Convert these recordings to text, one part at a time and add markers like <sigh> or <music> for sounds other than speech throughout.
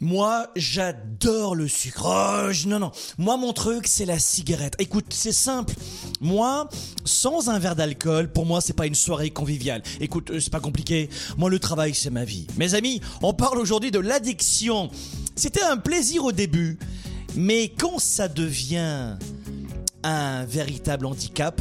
Moi, j'adore le sucre. Oh, non, non. Moi, mon truc, c'est la cigarette. Écoute, c'est simple. Moi, sans un verre d'alcool, pour moi, c'est pas une soirée conviviale. Écoute, euh, c'est pas compliqué. Moi, le travail, c'est ma vie. Mes amis, on parle aujourd'hui de l'addiction. C'était un plaisir au début, mais quand ça devient un véritable handicap,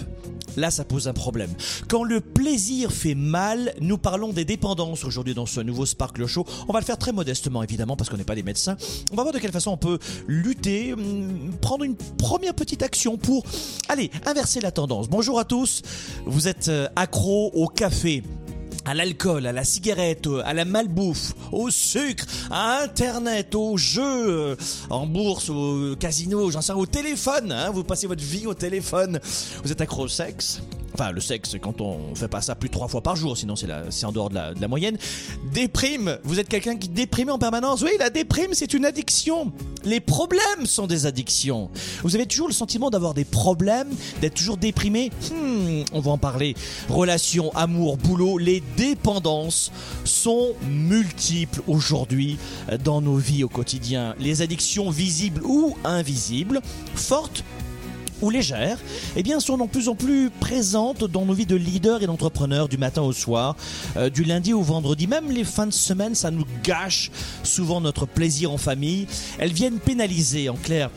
là ça pose un problème. Quand le plaisir fait mal, nous parlons des dépendances aujourd'hui dans ce nouveau Sparkle Show. On va le faire très modestement évidemment parce qu'on n'est pas des médecins. On va voir de quelle façon on peut lutter, hum, prendre une première petite action pour, allez, inverser la tendance. Bonjour à tous, vous êtes euh, accro au café à l'alcool, à la cigarette, à la malbouffe, au sucre, à Internet, aux jeux, en bourse, au casino, j'en sais au téléphone. Hein, vous passez votre vie au téléphone. Vous êtes accro au sexe? Enfin, le sexe, quand on fait pas ça plus de trois fois par jour, sinon c'est en dehors de la, moyenne. Déprime. Vous êtes quelqu'un qui déprime en permanence. Oui, la déprime, c'est une addiction. Les problèmes sont des addictions. Vous avez toujours le sentiment d'avoir des problèmes, d'être toujours déprimé. Hmm, on va en parler. Relations, amour, boulot, les dépendances sont multiples aujourd'hui dans nos vies au quotidien. Les addictions visibles ou invisibles, fortes ou légères, eh bien, sont de plus en plus présentes dans nos vies de leaders et d'entrepreneurs du matin au soir, euh, du lundi au vendredi. Même les fins de semaine, ça nous gâche souvent notre plaisir en famille. Elles viennent pénaliser, en clair,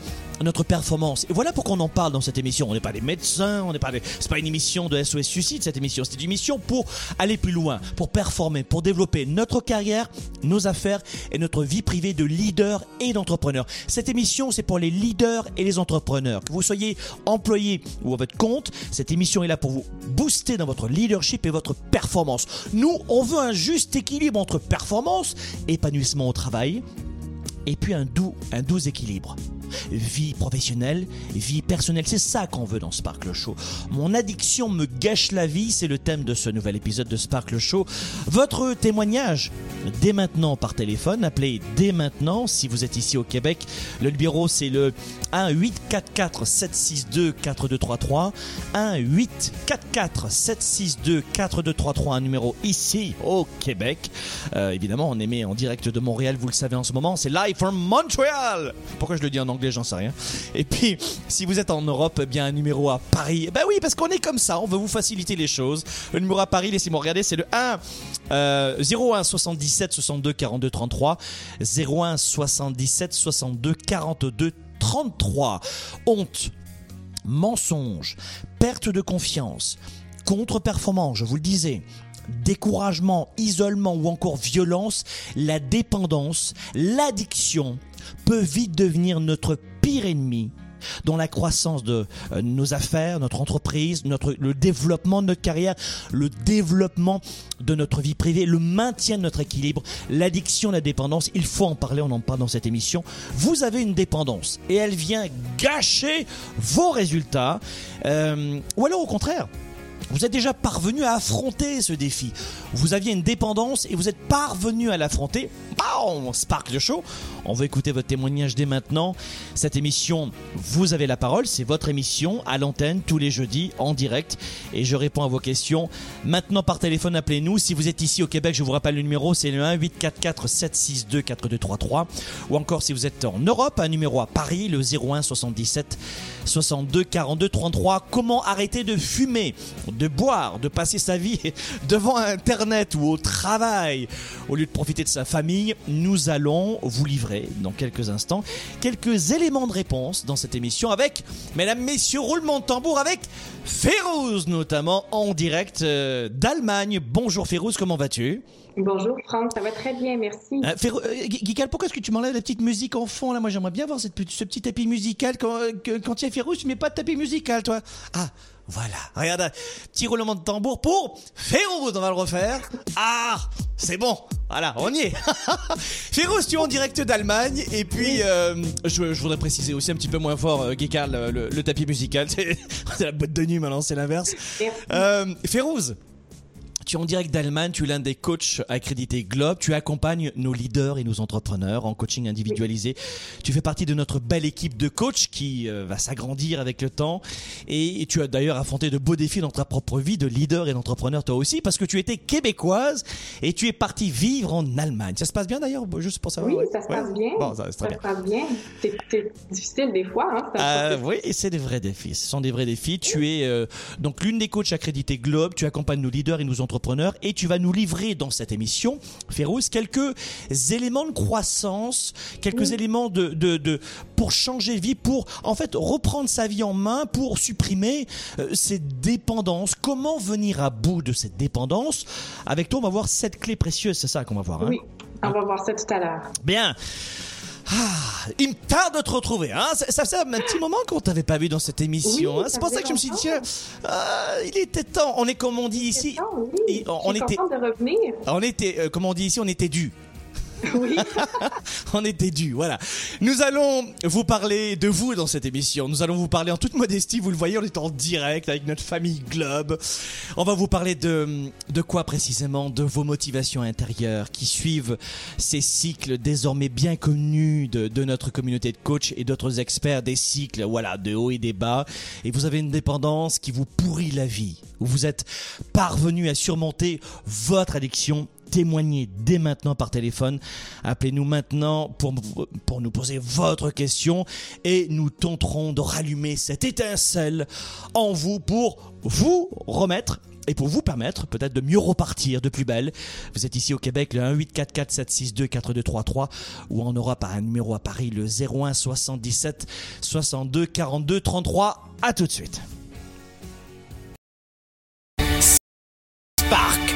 notre performance. Et voilà pourquoi on en parle dans cette émission. On n'est pas des médecins, on n'est pas des... c'est pas une émission de SOS Suicide cette émission. C'est une émission pour aller plus loin, pour performer, pour développer notre carrière, nos affaires et notre vie privée de leader et d'entrepreneur. Cette émission, c'est pour les leaders et les entrepreneurs. Que vous soyez employé ou à votre compte, cette émission est là pour vous booster dans votre leadership et votre performance. Nous, on veut un juste équilibre entre performance, épanouissement au travail et puis un doux, un doux équilibre. Vie professionnelle, vie personnelle, c'est ça qu'on veut dans Sparkle Show. Mon addiction me gâche la vie, c'est le thème de ce nouvel épisode de Sparkle Show. Votre témoignage, dès maintenant par téléphone, appelez dès maintenant si vous êtes ici au Québec. Le numéro c'est le 1 844 762 4233 1 844 762 4233 un numéro ici au Québec. Euh, évidemment, on émet en direct de Montréal, vous le savez en ce moment, c'est live from Montreal. Pourquoi je le dis en anglais, j'en sais rien. Et puis, si vous êtes en Europe, eh bien un numéro à Paris. Ben oui, parce qu'on est comme ça, on veut vous faciliter les choses. Le numéro à Paris, laissez-moi regarder, c'est le 1 euh, 01 77 62 42 33 01 77 62 42 33. Honte mensonge, perte de confiance, contre-performance, je vous le disais, découragement, isolement ou encore violence, la dépendance, l'addiction peut vite devenir notre pire ennemi dans la croissance de euh, nos affaires, notre entreprise, notre, le développement de notre carrière, le développement de notre vie privée, le maintien de notre équilibre, l'addiction, la dépendance. Il faut en parler, on en parle dans cette émission. Vous avez une dépendance et elle vient gâcher vos résultats. Euh, ou alors au contraire, vous êtes déjà parvenu à affronter ce défi. Vous aviez une dépendance et vous êtes parvenu à l'affronter. Bam Spark le show. On veut écouter votre témoignage dès maintenant. Cette émission, vous avez la parole. C'est votre émission à l'antenne tous les jeudis en direct. Et je réponds à vos questions. Maintenant par téléphone, appelez-nous. Si vous êtes ici au Québec, je vous rappelle le numéro, c'est le 1 844 762 4233. Ou encore si vous êtes en Europe, un numéro à Paris, le 01 77 62 42 33. Comment arrêter de fumer, de boire, de passer sa vie <laughs> devant Internet ou au travail? Au lieu de profiter de sa famille. Nous allons vous livrer dans quelques instants quelques éléments de réponse dans cette émission avec, mesdames, messieurs, roulement de tambour avec Férouz, notamment en direct euh, d'Allemagne. Bonjour Férouz, comment vas-tu? Bonjour Franck, ça va très bien, merci. Euh, Féro- euh, Guical, pourquoi est-ce que tu m'enlèves la petite musique en fond là? Moi j'aimerais bien voir cette, ce petit tapis musical. Quand, euh, quand il y a Férouz, tu mets pas de tapis musical toi Ah, voilà. Regarde, petit roulement de tambour pour Férouz, on va le refaire. Ah, c'est bon. Voilà, on y est. <laughs> Férouz, tu es en direct d'Allemagne. Et puis, euh, je, je voudrais préciser aussi un petit peu moins fort, Guical, le, le- tapis musical. C'est <laughs> la boîte de nuit maintenant, c'est l'inverse. Euh, Férouz, tu es en direct d'Allemagne, tu es l'un des coachs accrédités Globe, tu accompagnes nos leaders et nos entrepreneurs en coaching individualisé. Tu fais partie de notre belle équipe de coachs qui euh, va s'agrandir avec le temps et, tu as d'ailleurs affronté de beaux défis dans ta propre vie de leader et d'entrepreneur toi aussi parce que tu étais québécoise et tu es parti vivre en Allemagne. Ça se passe bien d'ailleurs, juste pour savoir? Oui, ça se Ouais. passe bien. Bon, ça, bien. se passe bien. C'est- difficile des fois. Hein, Euh, oui, et c'est des vrais défis. Ce sont des vrais défis. Tu es euh, donc l'une des coachs accrédités Globe. Tu accompagnes nos leaders et nos entrepreneurs et tu vas nous livrer dans cette émission, Férouz, quelques éléments de croissance, quelques éléments de, de, de pour changer de vie, pour en fait reprendre sa vie en main, pour supprimer euh, ses dépendances. Comment venir à bout de cette dépendance? Avec toi, on va voir cette clé précieuse. C'est ça qu'on va voir. hein? Oui, on va voir ça tout à l'heure. Bien. Ah, il me tarde de te retrouver. Hein. Ça, ça fait un petit moment qu'on t'avait pas vu dans cette émission. Oui, hein. C'est pour ça que je me suis dit, euh, il était temps. On est comme on dit ici. Ça, oui. On- était- de revenir. On était, euh, comme on dit ici, on était dû. Oui. <laughs> On était dû, voilà. Nous allons vous parler de vous dans cette émission. Nous allons vous parler en toute modestie. Vous le voyez, on est en direct avec notre famille Globe. On va vous parler de, de quoi précisément? De vos motivations intérieures qui suivent ces cycles désormais bien connus de, notre communauté de coachs et d'autres experts des cycles, voilà, de haut et des bas. Et vous avez une dépendance qui vous pourrit la vie. Vous êtes parvenu à surmonter votre addiction témoignez dès maintenant par téléphone. Appelez-nous maintenant pour, pour nous poser votre question et nous tenterons de rallumer cette étincelle en vous pour vous remettre et pour vous permettre peut-être de mieux repartir de plus belle. Vous êtes ici au Québec, le 1844 762 4233 ou en Europe par un numéro à Paris, le 01 77 62 42 33. À tout de suite. Spark,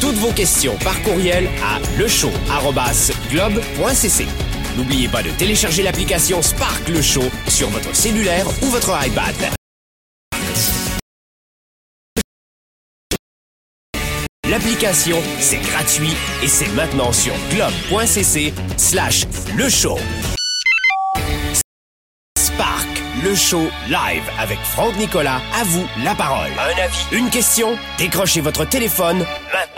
toutes vos questions par courriel à lechaud@globe.cc. N'oubliez pas de télécharger l'application Spark Le Show sur votre cellulaire ou votre iPad. L'application, c'est gratuit et c'est maintenant sur globe.cc slash le show. Spark, le show live avec Franck Nicolas. À vous la parole. Un avis, une question, décrochez votre téléphone maintenant.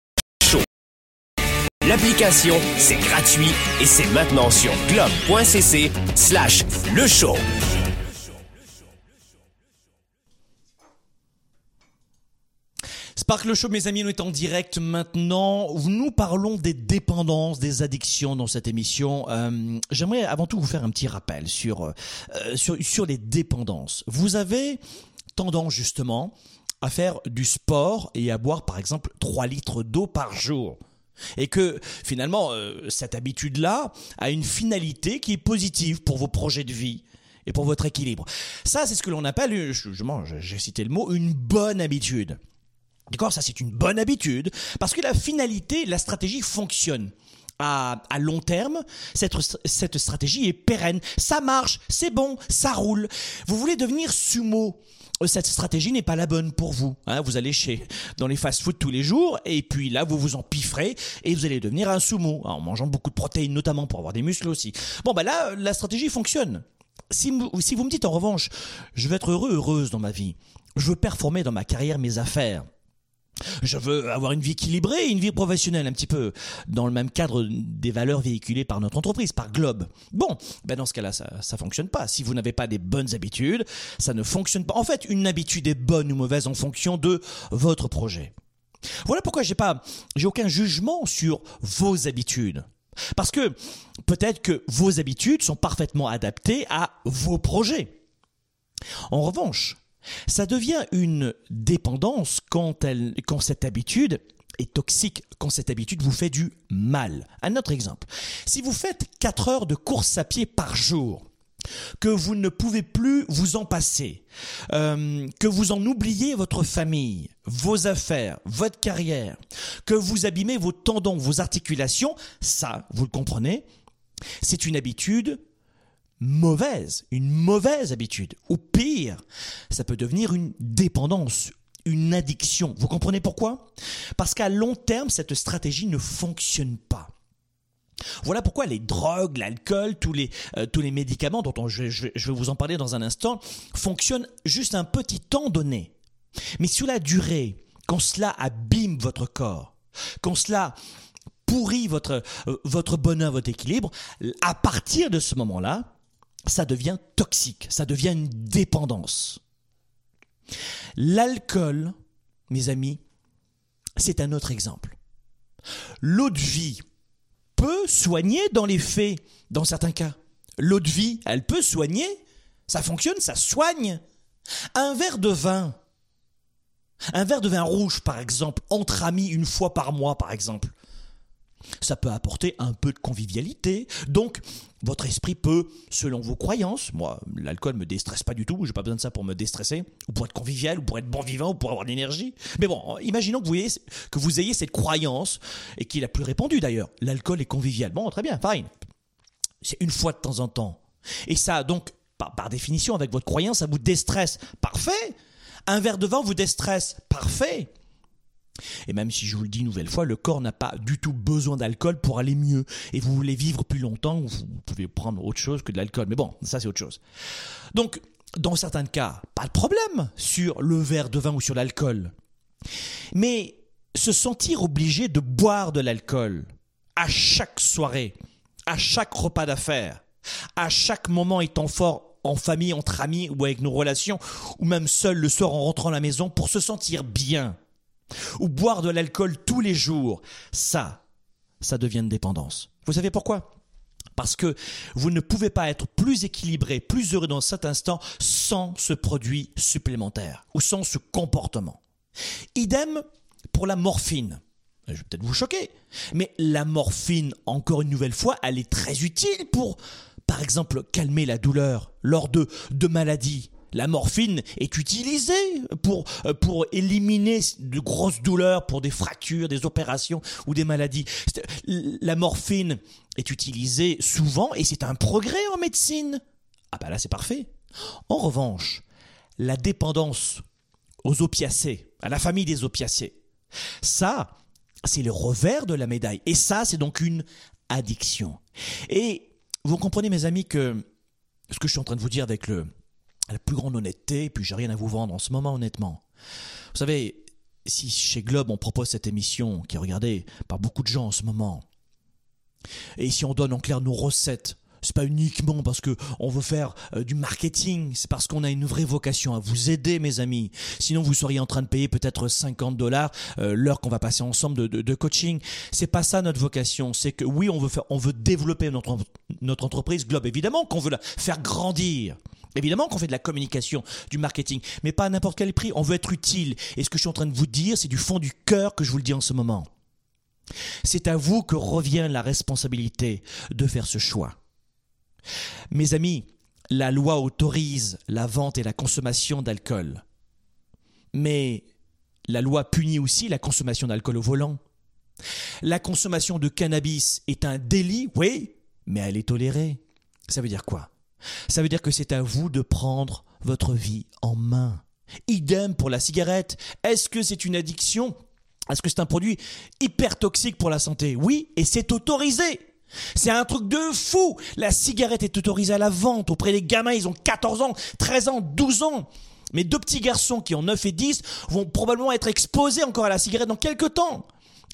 L'application, c'est gratuit et c'est maintenant sur globe.cc slash le show. Spark le Show, mes amis, nous est en direct maintenant. Nous parlons des dépendances, des addictions dans cette émission. Euh, J'aimerais avant tout vous faire un petit rappel sur, euh, sur, sur les dépendances. Vous avez tendance justement à faire du sport et à boire par exemple 3 litres d'eau par jour. Et que finalement, euh, cette habitude-là a une finalité qui est positive pour vos projets de vie et pour votre équilibre. Ça, c'est ce que l'on appelle, euh, je- j'ai cité le mot, une bonne habitude. D'accord? Ça, c'est une bonne habitude parce que la finalité, la stratégie fonctionne. à, long terme, cette stratégie est pérenne. Ça marche, c'est bon, ça roule. Vous voulez devenir sumo? Cette stratégie n'est pas la bonne pour vous. Hein. vous allez chez dans les fast-food tous les jours et puis là vous vous en pifferez et vous allez devenir un sumo en mangeant beaucoup de protéines notamment pour avoir des muscles aussi. Bon bah là la stratégie fonctionne. Si, si vous me dites en revanche, je veux être heureux heureuse dans ma vie, je veux performer dans ma carrière, mes affaires, je veux avoir une vie équilibrée, une vie professionnelle, un petit peu dans le même cadre des valeurs véhiculées par notre entreprise, par Globe. Bon, ben dans ce cas-là, ça, ça fonctionne pas. Si vous n'avez pas des bonnes habitudes, ça ne fonctionne pas. En fait, une habitude est bonne ou mauvaise en fonction de votre projet. Voilà pourquoi j'ai pas, j'ai aucun jugement sur vos habitudes. Parce que peut-être que vos habitudes sont parfaitement adaptées à vos projets. En revanche, ça devient une dépendance quand, elle, quand cette habitude est toxique, quand cette habitude vous fait du mal. Un autre exemple. Si vous faites 4 heures de course à pied par jour, que vous ne pouvez plus vous en passer, euh, que vous en oubliez votre famille, vos affaires, votre carrière, que vous abîmez vos tendons, vos articulations, ça, vous le comprenez, c'est une habitude mauvaise, une mauvaise habitude. Ou pire, ça peut devenir une dépendance, une addiction. Vous comprenez pourquoi? Parce qu'à long terme, cette stratégie ne fonctionne pas. Voilà pourquoi les drogues, l'alcool, tous les, euh, tous les médicaments dont je, vais vous en parler dans un instant, fonctionnent juste un petit temps donné. Mais sur la durée, quand cela abîme votre corps, quand cela pourrit votre, euh, votre bonheur, votre équilibre, à partir de ce moment-là, ça devient toxique, ça devient une dépendance. L'alcool, mes amis, c'est un autre exemple. L'eau de vie peut soigner dans les faits, dans certains cas. L'eau de vie, elle peut soigner, ça fonctionne, ça soigne. Un verre de vin, un verre de vin rouge par exemple, entre amis une fois par mois par exemple, ça peut apporter un peu de convivialité. Donc, votre esprit peut, selon vos croyances, moi, l'alcool me déstresse pas du tout, j'ai pas besoin de ça pour me déstresser, ou pour être convivial, ou pour être bon vivant, ou pour avoir de l'énergie. Mais bon, imaginons que vous, ayez, que vous ayez cette croyance, et qui est la plus répandue d'ailleurs. L'alcool est convivial. Bon, très bien, fine. C'est une fois de temps en temps. Et ça, donc, par, par définition, avec votre croyance, ça vous déstresse. Parfait. Un verre de vin vous déstresse. Parfait. Et même si je vous le dis une nouvelle fois, le corps n'a pas du tout besoin d'alcool pour aller mieux. Et vous voulez vivre plus longtemps, vous pouvez prendre autre chose que de l'alcool. Mais bon, ça c'est autre chose. Donc, dans certains cas, pas de problème sur le verre de vin ou sur l'alcool. Mais se sentir obligé de boire de l'alcool à chaque soirée, à chaque repas d'affaires, à chaque moment étant fort en famille, entre amis ou avec nos relations, ou même seul le soir en rentrant à la maison pour se sentir bien, ou boire de l'alcool tous les jours, ça, ça devient une dépendance. Vous savez pourquoi? Parce que vous ne pouvez pas être plus équilibré, plus heureux dans cet instant sans ce produit supplémentaire ou sans ce comportement. Idem pour la morphine. Je vais peut-être vous choquer, mais la morphine, encore une nouvelle fois, elle est très utile pour, par exemple, calmer la douleur lors de, de maladies la morphine est utilisée pour, euh, pour éliminer de grosses douleurs, pour des fractures, des opérations ou des maladies. La morphine est utilisée souvent et c'est un progrès en médecine. Ah bah là c'est parfait. En revanche, la dépendance aux opiacés, à la famille des opiacés, ça, c'est le revers de la médaille. Et ça, c'est donc une addiction. Et vous comprenez, mes amis, que ce que je suis en train de vous dire avec le, la plus grande honnêteté, et puis j'ai rien à vous vendre en ce moment, honnêtement. Vous savez, si chez Globe on propose cette émission qui est regardée par beaucoup de gens en ce moment, et si on donne en clair nos recettes, c'est pas uniquement parce que on veut faire euh, du marketing, c'est parce qu'on a une vraie vocation à vous aider, mes amis. Sinon, vous seriez en train de payer peut-être 50 dollars euh, l'heure qu'on va passer ensemble de, de, de coaching. C'est pas ça notre vocation. C'est que oui, on veut on veut développer notre entreprise Globe. Évidemment qu'on veut la faire grandir. Évidemment qu'on fait de la communication, du marketing, mais pas à n'importe quel prix. On veut être utile. Et ce que je suis en train de vous dire, c'est du fond du cœur que je vous le dis en ce moment. C'est à vous que revient la responsabilité de faire ce choix. Mes amis, la loi autorise la vente et la consommation d'alcool. Mais la loi punit aussi la consommation d'alcool au volant. La consommation de cannabis est un délit, oui, mais elle est tolérée. Ça veut dire quoi? Ça veut dire que c'est à vous de prendre votre vie en main. Idem pour la cigarette. Est-ce que c'est une addiction? Est-ce que c'est un produit hyper toxique pour la santé? Oui, et c'est autorisé. C'est un truc de fou. La cigarette est autorisée à la vente auprès des gamins, ils ont 14 ans, 13 ans, 12 ans. Mes deux petits garçons qui ont 9 et 10 vont probablement être exposés encore à la cigarette dans quelques temps.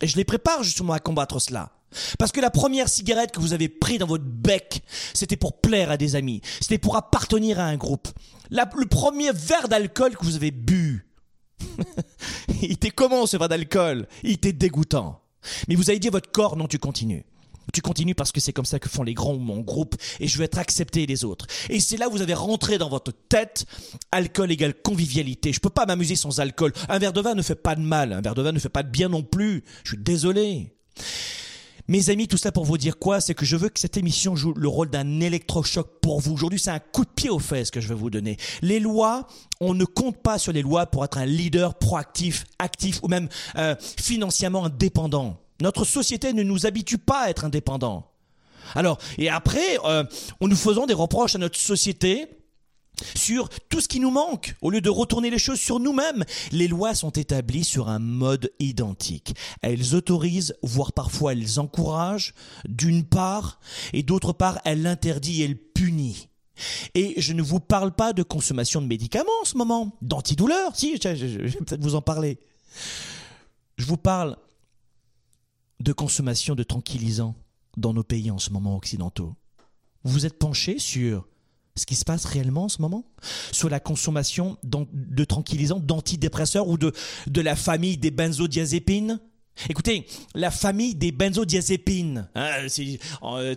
Et je les prépare justement à combattre cela. Parce que la première cigarette que vous avez prise dans votre bec, c'était pour plaire à des amis, c'était pour appartenir à un groupe. le premier verre d'alcool que vous avez bu, <laughs> il était comment ce verre d'alcool? Il était dégoûtant. Mais vous avez dit à votre corps, non, tu continues. Tu continues parce que c'est comme ça que font les grands ou mon groupe et je veux être accepté des autres. Et c'est là où vous avez rentré dans votre tête alcool égale convivialité. Je peux pas m'amuser sans alcool. Un verre de vin ne fait pas de mal, un verre de vin ne fait pas de bien non plus. Je suis désolé. Mes amis, tout ça pour vous dire quoi? C'est que je veux que cette émission joue le rôle d'un électrochoc pour vous. Aujourd'hui, c'est un coup de pied aux fesses que je vais vous donner. Les lois, on ne compte pas sur les lois pour être un leader proactif, actif ou même euh, financièrement indépendant. Notre société ne nous habitue pas à être indépendants. Alors, et après, euh, en nous faisant des reproches à notre société sur tout ce qui nous manque, au lieu de retourner les choses sur nous-mêmes, les lois sont établies sur un mode identique. Elles autorisent, voire parfois elles encouragent, d'une part, et d'autre part, elles interdisent et elles punissent. Et je ne vous parle pas de consommation de médicaments en ce moment, d'antidouleurs, si, je vais peut-être vous en parler. Je vous parle de consommation de tranquillisants dans nos pays en ce moment occidentaux vous êtes penché sur ce qui se passe réellement en ce moment Sur la consommation de tranquillisants, d'antidépresseurs ou de, de la famille des benzodiazépines? Écoutez, la famille des benzodiazépines, hein, c'est euh,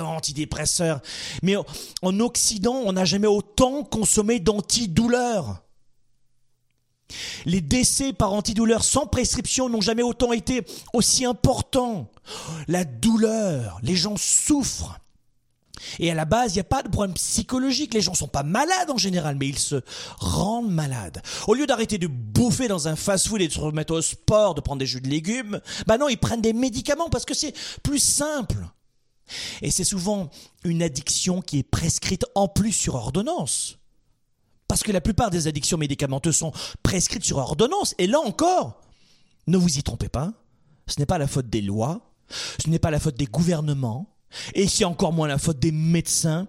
antidépresseurs. Mais en Occident, on n'a jamais autant consommé d'antidouleurs. Les décès par antidouleur sans prescription n'ont jamais autant été aussi importants. La douleur, les gens souffrent. Et à la base, il n'y a pas de problème psychologique. Les gens sont pas malades en général, mais ils se rendent malades. Au lieu d'arrêter de bouffer dans un fast-food et de se remettre au sport, de prendre des jus de légumes, bah non, ils prennent des médicaments parce que c'est plus simple. Et c'est souvent une addiction qui est prescrite en plus sur ordonnance. Parce que la plupart des addictions médicamenteuses sont prescrites sur ordonnance. Et là encore, ne vous y trompez pas, ce n'est pas la faute des lois, ce n'est pas la faute des gouvernements, et c'est encore moins la faute des médecins,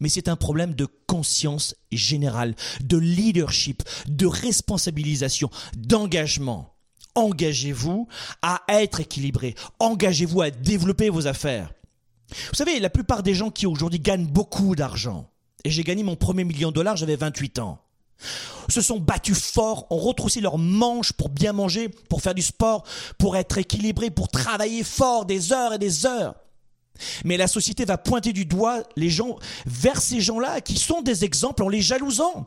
mais c'est un problème de conscience générale, de leadership, de responsabilisation, d'engagement. Engagez-vous à être équilibré, engagez-vous à développer vos affaires. Vous savez, la plupart des gens qui aujourd'hui gagnent beaucoup d'argent, et j'ai gagné mon premier million de dollars, j'avais 28 ans. Se sont battus fort, ont retroussé leurs manches pour bien manger, pour faire du sport, pour être équilibrés, pour travailler fort des heures et des heures. Mais la société va pointer du doigt les gens vers ces gens-là qui sont des exemples en les jalousant.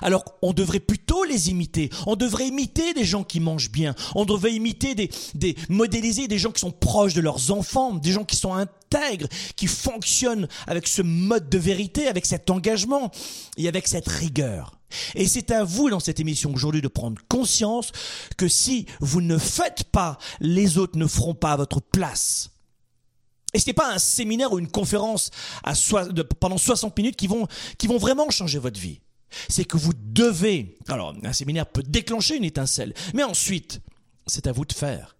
Alors, on devrait plutôt les imiter. On devrait imiter des gens qui mangent bien. On devrait imiter des, des, modéliser des gens qui sont proches de leurs enfants, des gens qui sont intègres, qui fonctionnent avec ce mode de vérité, avec cet engagement et avec cette rigueur. Et c'est à vous dans cette émission aujourd'hui de prendre conscience que si vous ne faites pas, les autres ne feront pas à votre place. Et ce n'est pas un séminaire ou une conférence pendant 60 minutes qui vont, qui vont vraiment changer votre vie c'est que vous devez, alors un séminaire peut déclencher une étincelle, mais ensuite, c'est à vous de faire.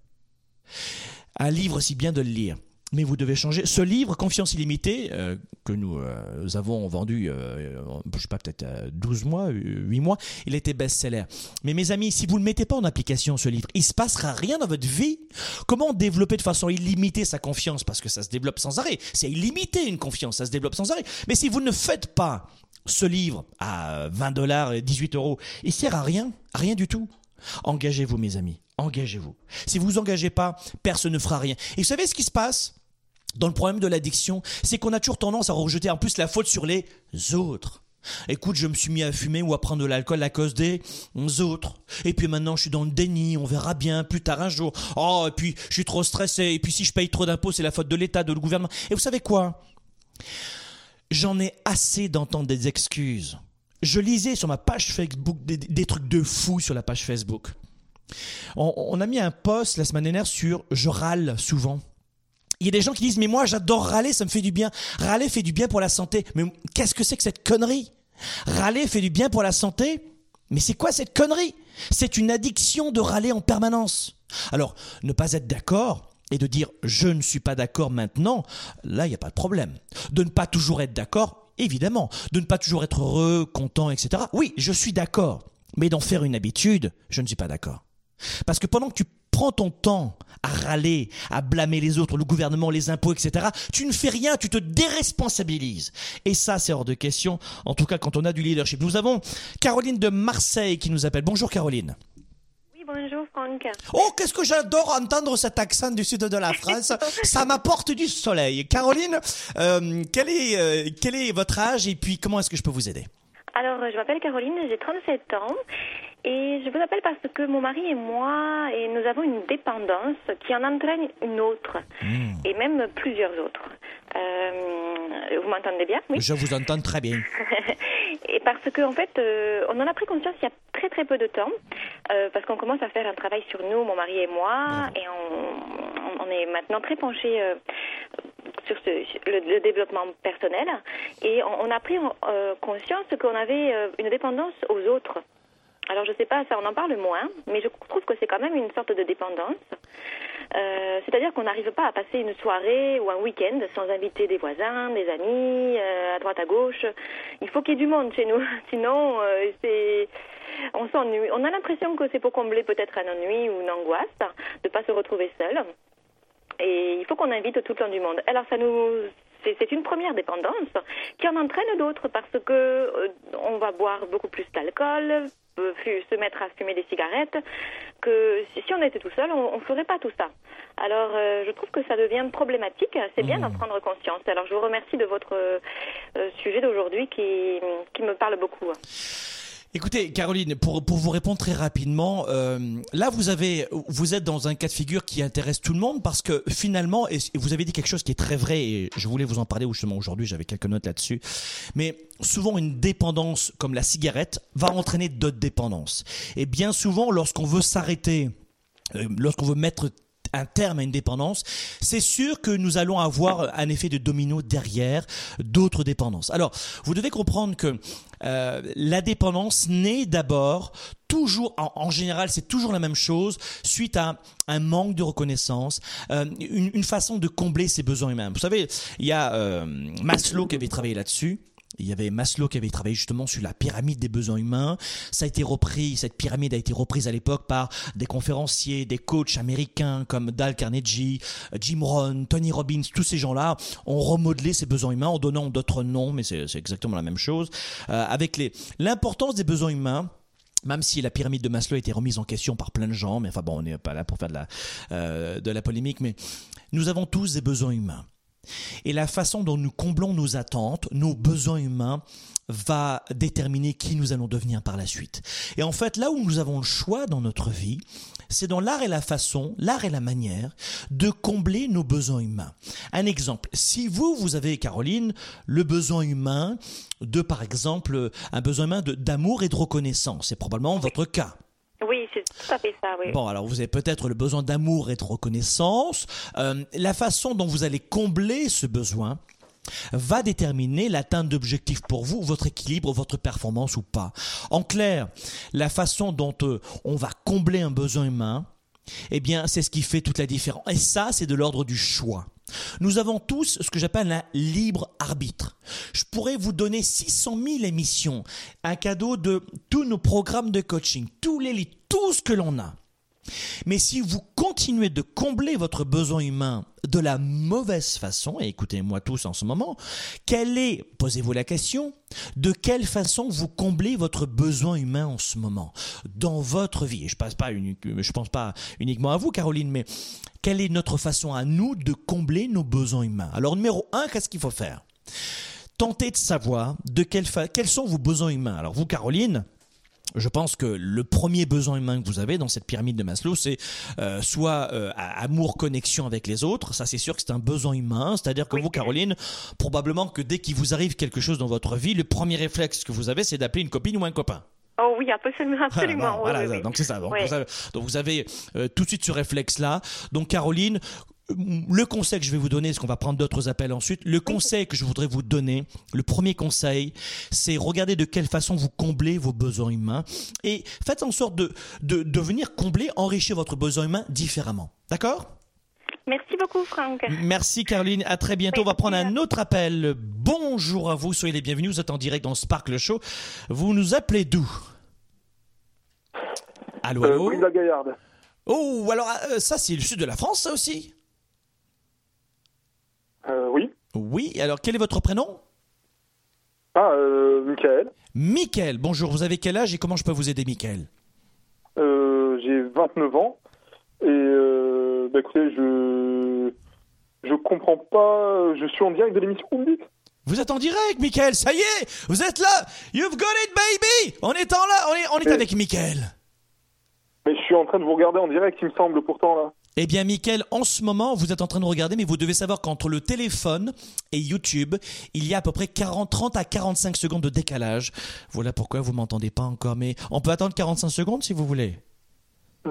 Un livre, si bien de le lire. Mais vous devez changer. Ce livre, Confiance illimitée, euh, que nous euh, avons vendu, euh, je sais pas, peut-être 12 mois, 8 mois, il était best-seller. Mais mes amis, si vous ne mettez pas en application ce livre, il se passera rien dans votre vie. Comment développer de façon illimitée sa confiance? Parce que ça se développe sans arrêt. C'est illimité une confiance, ça se développe sans arrêt. Mais si vous ne faites pas ce livre à 20 dollars et 18 euros, il sert à rien, à rien du tout. Engagez-vous, mes amis, engagez-vous. Si vous vous engagez pas, personne ne fera rien. Et vous savez ce qui se passe? Dans le problème de l'addiction, c'est qu'on a toujours tendance à rejeter en plus la faute sur les autres. Écoute, je me suis mis à fumer ou à prendre de l'alcool à cause des autres. Et puis maintenant, je suis dans le déni, on verra bien plus tard un jour. Oh, et puis je suis trop stressé, et puis si je paye trop d'impôts, c'est la faute de l'État, de le gouvernement. Et vous savez quoi? J'en ai assez d'entendre des excuses. Je lisais sur ma page Facebook des, trucs de fou sur la page Facebook. On, on a mis un post la semaine dernière sur je râle souvent. Il y a des gens qui disent mais moi j'adore râler, ça me fait du bien. Râler fait du bien pour la santé. Mais qu'est-ce que c'est que cette connerie? Râler fait du bien pour la santé Mais c'est quoi cette connerie? C'est une addiction de râler en permanence. Alors, ne pas être d'accord et de dire je ne suis pas d'accord maintenant, là il n'y a pas de problème. De ne pas toujours être d'accord, évidemment. De ne pas toujours être heureux, content, etc. Oui, je suis d'accord. Mais d'en faire une habitude, je ne suis pas d'accord. Parce que pendant que tu prends ton temps à râler, à blâmer les autres, le gouvernement, les impôts, etc., tu ne fais rien, tu te déresponsabilises. Et ça, c'est hors de question, en tout cas quand on a du leadership. Nous avons Caroline de Marseille qui nous appelle. Bonjour Caroline. Oui, bonjour Franck. Oh, qu'est-ce que j'adore entendre cet accent du sud de la <laughs> France. Ça m'apporte du soleil. Caroline, euh, quel, est, euh, quel est votre âge et puis comment est-ce que je peux vous aider? Alors, je m'appelle Caroline, j'ai 37 ans et je vous appelle parce que mon mari et moi, et nous avons une dépendance qui en entraîne une autre et même plusieurs autres. Euh, vous m'entendez bien? Oui. Je vous entends très bien. <laughs> et parce qu'en en fait, euh, on en a pris conscience il y a très très peu de temps, euh, parce qu'on commence à faire un travail sur nous, mon mari et moi, et on, on, est maintenant très penchés euh, sur ce, le, le, développement personnel, et on, on a pris euh, conscience qu'on avait euh, une dépendance aux autres. Alors je sais pas, ça on en parle moins, mais je trouve que c'est quand même une sorte de dépendance. Euh, C'est-à-dire qu'on n'arrive pas à passer une soirée ou un week-end sans inviter des voisins, des amis, euh, à droite à gauche. Il faut qu'il y ait du monde chez nous, <laughs> sinon euh, c'est on s'ennuie. On a l'impression que c'est pour combler peut-être un ennui ou une angoisse de pas se retrouver seul. Et il faut qu'on invite tout le temps du monde. Alors ça nous c'est une première dépendance qui en entraîne d'autres parce que on va boire beaucoup plus d'alcool, se mettre à fumer des cigarettes, que si on était tout seul, on ne ferait pas tout ça. Alors, euh, je trouve que ça devient problématique. C'est bien d'en prendre conscience. Alors, je vous remercie de votre euh, sujet d'aujourd'hui qui, qui me parle beaucoup. Écoutez, Caroline, pour, pour vous répondre très rapidement, euh, là vous avez, vous êtes dans un cas de figure qui intéresse tout le monde parce que finalement, et vous avez dit quelque chose qui est très vrai et je voulais vous en parler justement aujourd'hui, j'avais quelques notes là-dessus, mais souvent une dépendance comme la cigarette va entraîner d'autres dépendances. Et bien souvent, lorsqu'on veut s'arrêter, euh, lorsqu'on veut mettre un terme à une dépendance, c'est sûr que nous allons avoir un effet de domino derrière d'autres dépendances. Alors, vous devez comprendre que euh, la dépendance naît d'abord toujours, en, général, c'est toujours la même chose, suite à un manque de reconnaissance, euh, une, une, façon de combler ses besoins humains. Vous savez, il y a euh, Maslow qui avait travaillé là-dessus. Il y avait Maslow qui avait travaillé justement sur la pyramide des besoins humains. Ça a été repris, cette pyramide a été reprise à l'époque par des conférenciers, des coachs américains comme Dal Carnegie, Jim Rohn, Tony Robbins, tous ces gens-là ont remodelé ces besoins humains en donnant d'autres noms, mais c'est exactement la même chose. Euh, avec l'importance des besoins humains même si la pyramide de Maslow a été remise en question par plein de gens, mais enfin bon, on n'est pas là pour faire de la, euh, de la polémique, mais nous avons tous des besoins humains. Et la façon dont nous comblons nos attentes, nos besoins humains, va déterminer qui nous allons devenir par la suite. Et en fait, là où nous avons le choix dans notre vie, c'est dans l'art et la façon, l'art et la manière de combler nos besoins humains. Un exemple, si vous, vous avez, Caroline, le besoin humain de, par exemple, un besoin humain d'amour et de reconnaissance, c'est probablement votre cas. Bon, alors vous avez peut-être le besoin d'amour et de reconnaissance. Euh, la façon dont vous allez combler ce besoin va déterminer l'atteinte d'objectifs pour vous, votre équilibre, votre performance ou pas. En clair, la façon dont euh, on va combler un besoin humain, eh bien, c'est ce qui fait toute la différence. Et ça, c'est de l'ordre du choix. Nous avons tous ce que j'appelle un libre arbitre. Je pourrais vous donner 600 000 émissions, un cadeau de tous nos programmes de coaching, tous les livres, tout ce que l'on a. Mais si vous continuez de combler votre besoin humain de la mauvaise façon, et écoutez-moi tous en ce moment, quelle est, posez-vous la question, de quelle façon vous comblez votre besoin humain en ce moment dans votre vie? Et je je pense pas uniquement à vous, Caroline, mais quelle est notre façon à nous de combler nos besoins humains? Alors numéro un, qu'est-ce qu'il faut faire? Tentez de savoir de quelle fa... quels sont vos besoins humains. Alors vous, Caroline, je pense que le premier besoin humain que vous avez dans cette pyramide de Maslow, c'est euh, soit euh, amour, connexion avec les autres. Ça, c'est sûr que c'est un besoin humain. C'est-à-dire que oui. vous, Caroline, probablement que dès qu'il vous arrive quelque chose dans votre vie, le premier réflexe que vous avez, c'est d'appeler une copine ou un copain. Oh oui, absolument. absolument voilà, oui, voilà, oui, donc c'est ça. Donc, Oui. vous avez, donc vous avez, euh, tout de suite ce réflexe-là. Donc Caroline, le conseil que je vais vous donner, parce qu'on va prendre d'autres appels ensuite, le conseil que je voudrais vous donner, le premier conseil, c'est regarder de quelle façon vous comblez vos besoins humains et faites en sorte de, de, de venir combler, enrichir votre besoin humain différemment. D'accord? Merci beaucoup, Franck. Merci Caroline, à très bientôt. On va prendre un autre appel. Bonjour à vous, soyez les bienvenus. Vous êtes en direct dans Sparkle Show. Vous nous appelez d'où? Allô, Euh, allô? Brive la Gaillarde. Oh, alors euh, ça c'est le sud de la France, ça aussi? Euh, oui. Oui, alors quel est votre prénom? Ah, euh, Michael. Mickaël. Bonjour, vous avez quel âge et comment je peux vous aider, Mickaël Euh, j'ai 29 ans. Et euh, bah, écoutez, je je comprends pas. Je suis en direct de l'émission, vous me dites? Vous êtes en direct, Mickaël, ça y est Vous êtes là You've got it, baby On est en là, on est, on est avec Mickaël. Mais je suis en train de vous regarder en direct, il me semble, pourtant, là. Eh bien, Mickaël, en ce moment, vous êtes en train de regarder, mais vous devez savoir qu'entre le téléphone et YouTube, il y a à peu près 40, 30 à 45 secondes de décalage. Voilà pourquoi vous m'entendez pas encore, mais on peut attendre 45 secondes si vous voulez.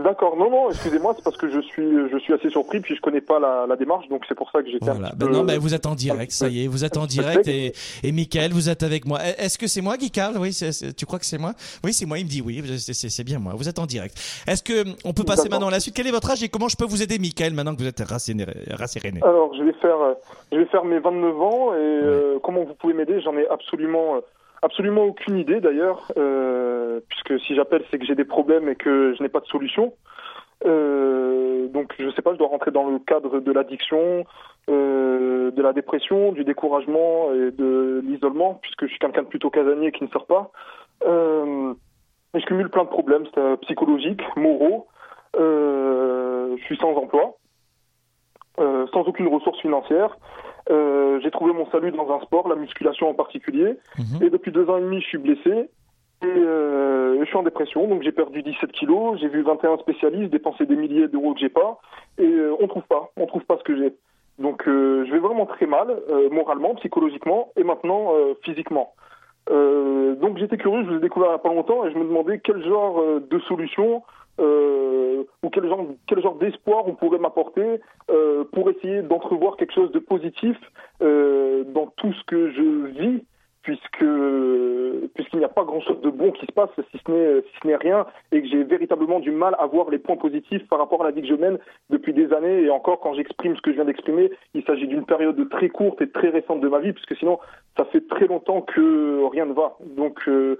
D'accord, non, non, excusez-moi, c'est parce que je suis, je suis assez surpris, puis je connais pas la, la démarche, donc c'est pour ça que j'étais Voilà. Ben non, ben vous êtes en direct, ça y est, vous êtes en direct et, et Mickaël, vous êtes avec moi. Est-ce que c'est moi, Guy Carl? Oui, c'est- c'est- tu crois que c'est moi? Oui, c'est moi, il me dit oui, c'est- bien moi, vous êtes en direct. Est-ce que on peut passer maintenant à la suite? Quel est votre âge et comment je peux vous aider, Mickaël, maintenant que vous êtes rasséréné, rasséréné? Alors, je vais faire, euh, je vais faire mes 29 ans et euh, comment vous pouvez m'aider? J'en ai absolument, euh, absolument aucune idée d'ailleurs, euh, puisque si j'appelle, c'est que j'ai des problèmes et que je n'ai pas de solution. Euh, donc, je sais pas, je dois rentrer dans le cadre de l'addiction, euh, de la dépression, du découragement et de l'isolement, puisque je suis quelqu'un de plutôt casanier qui ne sort pas. Et je cumule plein de problèmes psychologiques, moraux. Je suis sans emploi sans aucune ressource financière. Euh, j'ai trouvé mon salut dans un sport, la musculation en particulier. Mhm. Et depuis deux ans et demi, je suis blessé. Et euh, je suis en dépression, donc j'ai perdu 17 kilos. J'ai vu 21 spécialistes dépenser des milliers d'euros que j'ai pas. Et euh, on trouve pas, on trouve pas ce que j'ai. Donc euh, je vais vraiment très mal, moralement, psychologiquement et maintenant physiquement. Donc j'étais curieux, je vous ai découvert il n'y a pas longtemps et je me demandais quel genre de solution euh, ou quel genre, quel genre d'espoir on pourrait m'apporter euh, pour essayer d'entrevoir quelque chose de positif euh, dans tout ce que je vis, puisque puisqu'il n'y a pas grand-chose de bon qui se passe si ce n'est si ce n'est rien, et que j'ai véritablement du mal à voir les points positifs par rapport à la vie que je mène depuis des années. Et encore, quand j'exprime ce que je viens d'exprimer, il s'agit d'une période très courte et très récente de ma vie, puisque sinon, ça fait très longtemps que rien ne va. Donc euh,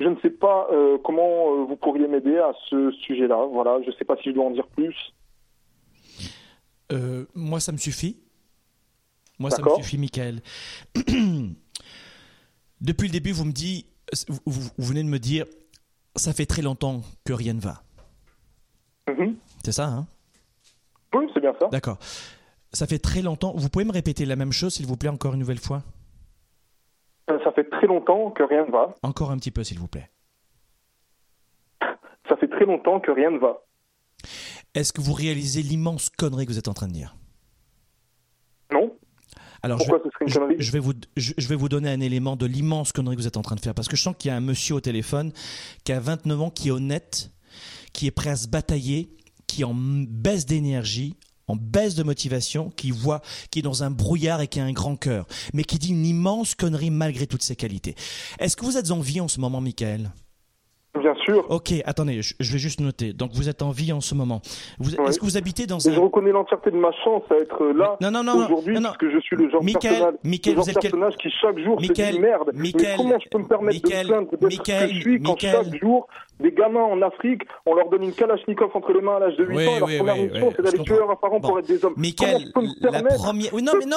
je ne sais pas euh, comment euh, vous pourriez m'aider à ce sujet-là. Voilà, je ne sais pas si je dois en dire plus. Euh, moi, ça me suffit. Moi, ça me suffit, Michael. <clears throat> Depuis le début, vous me dites, vous, venez de me dire, ça fait très longtemps que rien ne va. Mhm. C'est ça, hein? Oui, c'est bien ça. D'accord. Ça fait très longtemps. Vous pouvez me répéter la même chose, s'il vous plaît, encore une nouvelle fois? Très longtemps que rien ne va. Encore un petit peu, s'il vous plaît. <laughs> Ça fait très longtemps que rien ne va. Est-ce que vous réalisez l'immense connerie que vous êtes en train de dire? Non Alors, je Pourquoi vais- ce serait une je, connerie? je vais vous, je, je vais vous donner un élément de l'immense connerie que vous êtes en train de faire. Parce que je sens qu'il y a un monsieur au téléphone qui a 29 ans, qui est honnête, qui est prêt à se batailler, qui est en baisse d'énergie, en baisse de motivation, qui voit, qui est dans un brouillard et qui a un grand cœur, mais qui dit une immense connerie malgré toutes ses qualités. Est-ce que vous êtes en vie en ce moment, Michael? Bien sûr. Ok, attendez, je, vais juste noter. Donc vous êtes en vie en ce moment. Vous- Ouais. Est-ce que vous habitez dans Et je un... reconnais l'entièreté de ma chance à être là Non, non, non, aujourd'hui, parce que je suis le genre de personnage, Michael, le genre vous de êtes quel- personnage qui chaque jour Michael, se dit merde. Michael, mais comment je peux me permettre Michael, de me plaindre ce Michael, que je suis quand chaque jour des gamins en Afrique, on leur donne une Kalachnikov entre les mains à l'âge de 8 Oui, ans et leur oui, première oui, mission oui, c'est d'aller tuer comprends. un parent Bon. pour être des hommes. Michael, la permettre première- oui, non, mais non,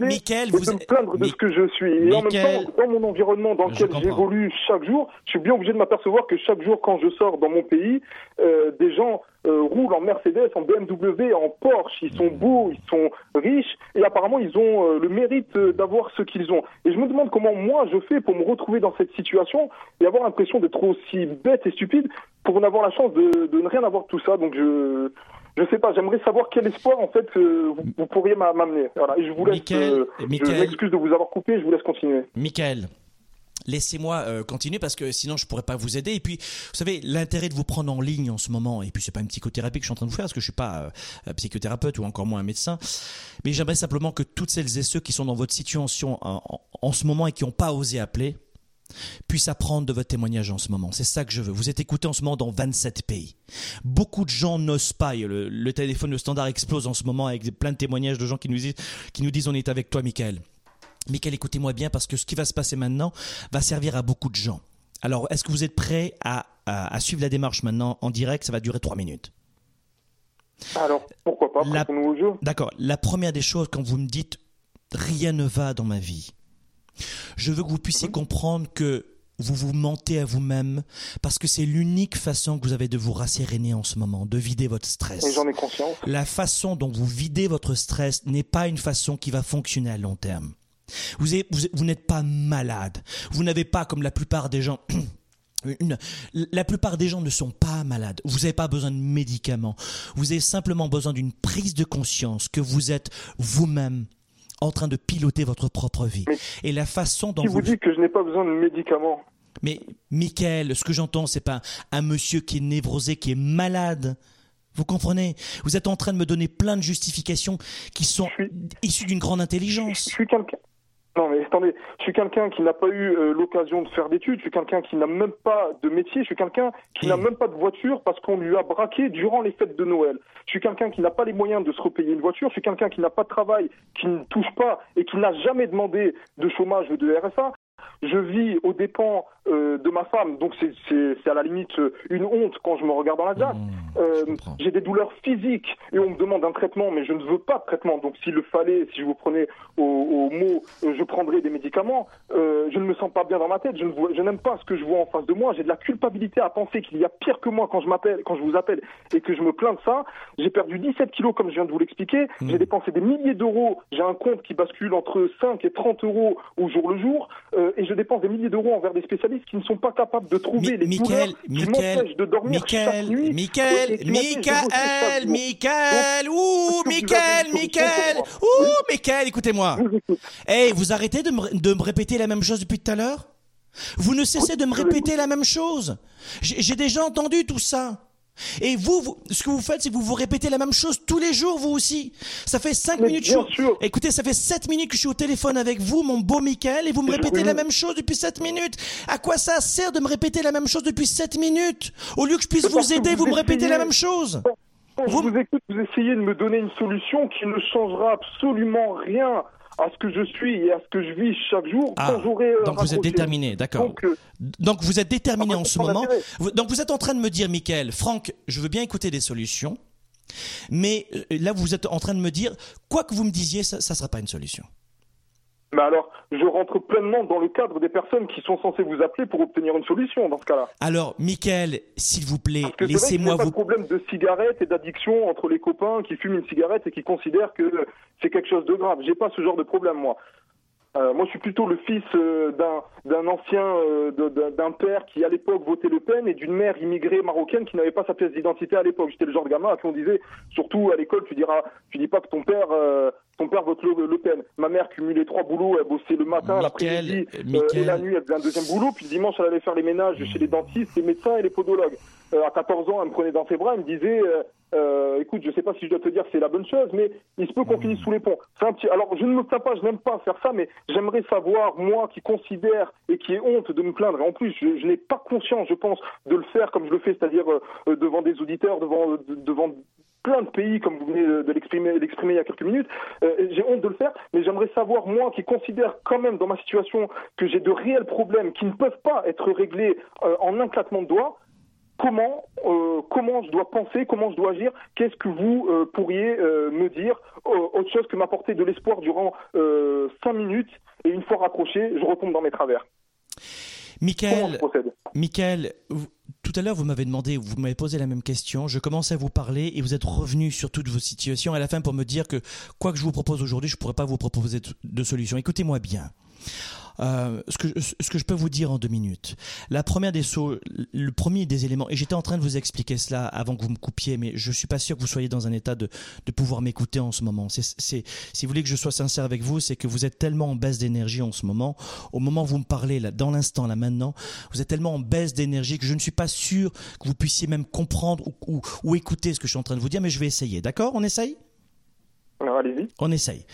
mais- Michael, vous- me plaindre de ce que je suis. Et en même temps, dans mon environnement dans lequel j'évolue chaque jour, je suis bien obligé de m'apercevoir que chaque jour, quand je sors dans mon pays, euh, des gens euh, roulent en Mercedes, en BMW, en Porsche, ils sont beaux, ils sont riches, et apparemment ils ont euh, le mérite euh, d'avoir ce qu'ils ont. Et je me demande comment moi je fais pour me retrouver dans cette situation et avoir l'impression d'être aussi bête et stupide pour n'avoir la chance de, de ne rien avoir de tout ça. Donc je je sais pas, j'aimerais savoir quel espoir en fait euh, vous, vous pourriez m'a- m'amener. Voilà. Et je vous laisse. Michael, euh, je m'excuse de vous avoir coupé, je vous laisse continuer. Michael, Laissez-moi euh, continuer parce que sinon je pourrais pas vous aider. Et puis, vous savez, l'intérêt de vous prendre en ligne en ce moment, et puis c'est pas une psychothérapie que je suis en train de vous faire parce que je suis pas euh, psychothérapeute ou encore moins un médecin, mais j'aimerais simplement que toutes celles et ceux qui sont dans votre situation en, ce moment et qui n'ont pas osé appeler puissent apprendre de votre témoignage en ce moment. C'est ça que je veux. Vous êtes écouté en ce moment dans 27 pays. Beaucoup de gens n'osent pas. Le, le téléphone, le standard explose en ce moment avec plein de témoignages de gens qui nous disent, qui nous disent on est avec toi, Michael. Michael, écoutez-moi bien parce que ce qui va se passer maintenant va servir à beaucoup de gens. Alors, est-ce que vous êtes prêt à, à- à suivre la démarche maintenant en direct? Ça va durer trois minutes. Alors, pourquoi pas, La-. D'accord. La première des choses, quand vous me dites rien ne va dans ma vie, je veux que vous puissiez comprendre que vous vous mentez à vous-même parce que c'est l'unique façon que vous avez de vous rasséréner en ce moment, de vider votre stress. J'en ai conscience. La façon dont vous videz votre stress n'est pas une façon qui va fonctionner à long terme. Vous, vous, vous n'êtes pas malade. Vous n'avez pas, comme la plupart des gens, <clears throat> une- la plupart des gens ne sont pas malades. Vous n'avez pas besoin de médicaments. Vous avez simplement besoin d'une prise de conscience que vous êtes vous-même en train de piloter votre propre vie. Mais Et la façon dont Qui vous... vous dit que je n'ai pas besoin de médicaments? Mais Michael, ce que j'entends, c'est pas un monsieur qui est névrosé, qui est malade. Vous comprenez? Vous êtes en train de me donner plein de justifications qui sont Je suis- issues d'une grande Je intelligence. suis quelqu'un. Non mais attendez, je suis quelqu'un qui n'a pas eu euh, l'occasion de faire d'études, je suis quelqu'un qui n'a même pas de métier, je suis quelqu'un qui n'a même pas de voiture parce qu'on lui a braqué durant les fêtes de Noël. Je suis quelqu'un qui n'a pas les moyens de se repayer une voiture, je suis quelqu'un qui n'a pas de travail, qui ne touche pas et qui n'a jamais demandé de chômage ou de RSA. Je vis aux dépens euh, de ma femme, donc c'est- à la limite euh, une honte quand je me regarde dans la glace. Mmh, Euh, j'ai des douleurs physiques et on me demande un traitement, mais je ne veux pas de traitement. Donc s'il le fallait, si je vous prenais au, au mot, je prendrais des médicaments. Euh, je ne me sens pas bien dans ma tête. Je n'aime pas ce que je vois en face de moi. J'ai de la culpabilité à penser qu'il y a pire que moi quand je m'appelle, quand je vous appelle et que je me plains de ça. J'ai perdu 17 kilos comme je viens de vous l'expliquer. Mm. J'ai dépensé des milliers d'euros. J'ai un compte qui bascule entre 5 et 30 euros au jour le jour. Et je dépense des milliers d'euros envers des spécialistes qui ne sont pas capables de trouver Mi- les Michael, qui m'empêchent de dormir chaque Michael, nuit. Michael, chaque Michael. Michael, ouh, Michael, Michael, ouh, Michael, écoutez-moi. Je. Hey, vous arrêtez de me, de me répéter la même chose depuis tout à l'heure? Vous ne cessez de me je répéter la même chose? J'ai déjà entendu tout ça. Et vous, vous- ce que vous faites, c'est que vous vous répétez la même chose tous les jours, vous aussi. Ça fait cinq Mais minutes. bien je sûr. Écoutez, ça fait sept minutes que je suis au téléphone avec vous, mon beau Michael, et vous me répétez oui. la même chose depuis sept minutes. À quoi ça sert de me répéter la même chose depuis sept minutes? Au lieu que je puisse vous aider, vous vous me répétez essayez. la même chose. Quand Vous- je vous écoute, vous essayez de me donner une solution qui ne changera absolument rien à ce que je suis et à ce que je vis chaque jour Ah, quand j'aurai. euh, donc vous êtes déterminé, d'accord. Donc, euh, Donc vous êtes déterminé Ah, en ce moment. Vous- Donc vous êtes en train de me dire, Michael, Franck, je veux bien écouter des solutions, mais euh, là vous êtes en train de me dire, quoi que vous me disiez, ça ne sera pas une solution. mais alors, je rentre pleinement dans le cadre des personnes qui sont censées vous appeler pour obtenir une solution dans ce cas-là. Alors, Michael, s'il vous plaît, laissez-moi vous... de problème de cigarette et d'addiction entre les copains qui fument une cigarette et qui considèrent que c'est quelque chose de grave. J'ai pas ce genre de problème, moi. Euh, moi, je suis plutôt le fils euh, d'un d'un ancien, euh, d'un père qui à l'époque votait Le Pen et d'une mère immigrée marocaine qui n'avait pas sa pièce d'identité à l'époque. J'étais le genre de gamin à qui on disait, surtout à l'école, tu diras, tu dis pas que ton père, euh, ton père vote le, Le Pen. Ma mère cumulait trois boulots, elle bossait le matin, l'après-midi et la nuit, elle faisait un deuxième boulot. Puis le dimanche, elle allait faire les ménages chez les dentistes, les médecins et les podologues. Euh, à 14 ans, elle me prenait dans ses bras, elle me disait, euh, euh, écoute, je sais pas si je dois te dire que c'est la bonne chose, mais il se peut qu'on finisse sous les ponts. C'est un petit. Alors, je ne me plains pas, je n'aime pas faire ça, mais j'aimerais savoir, moi, qui considère et qui ai honte de me plaindre, et en plus, je, je n'ai pas conscience, je pense, de le faire comme je le fais, c'est-à-dire euh, devant des auditeurs, devant, euh, devant plein de pays, comme vous venez de l'exprimer, l'exprimer il y a quelques minutes. Euh, j'ai honte de le faire, mais j'aimerais savoir, moi, qui considère quand même dans ma situation que j'ai de réels problèmes qui ne peuvent pas être réglés euh, en un claquement de doigts, comment, euh, comment je dois penser, comment je dois agir, qu'est-ce que vous euh, pourriez euh, me dire, autre chose que m'apporter de l'espoir durant cinq minutes, et une fois raccroché, je retombe dans mes travers. Michael, Michael, tout à l'heure vous m'avez demandé, vous m'avez posé la même question, je commençais à vous parler et vous êtes revenu sur toutes vos situations à la fin pour me dire que quoi que je vous propose aujourd'hui, je ne pourrais pas vous proposer de solution. Écoutez-moi bien. Euh, ce, que, ce que je peux vous dire en deux minutes. La première des le premier des éléments, et j'étais en train de vous expliquer cela avant que vous me coupiez, mais je suis pas sûr que vous soyez dans un état de, de pouvoir m'écouter en ce moment. C'est, c'est, si vous voulez que je sois sincère avec vous, c'est que vous êtes tellement en baisse d'énergie en ce moment. Au moment où vous me parlez, là, dans l'instant, là, maintenant, vous êtes tellement en baisse d'énergie que je ne suis pas sûr que vous puissiez même comprendre ou, ou, ou écouter ce que je suis en train de vous dire, mais je vais essayer. D'accord? On essaye? Allez-y. On essaye.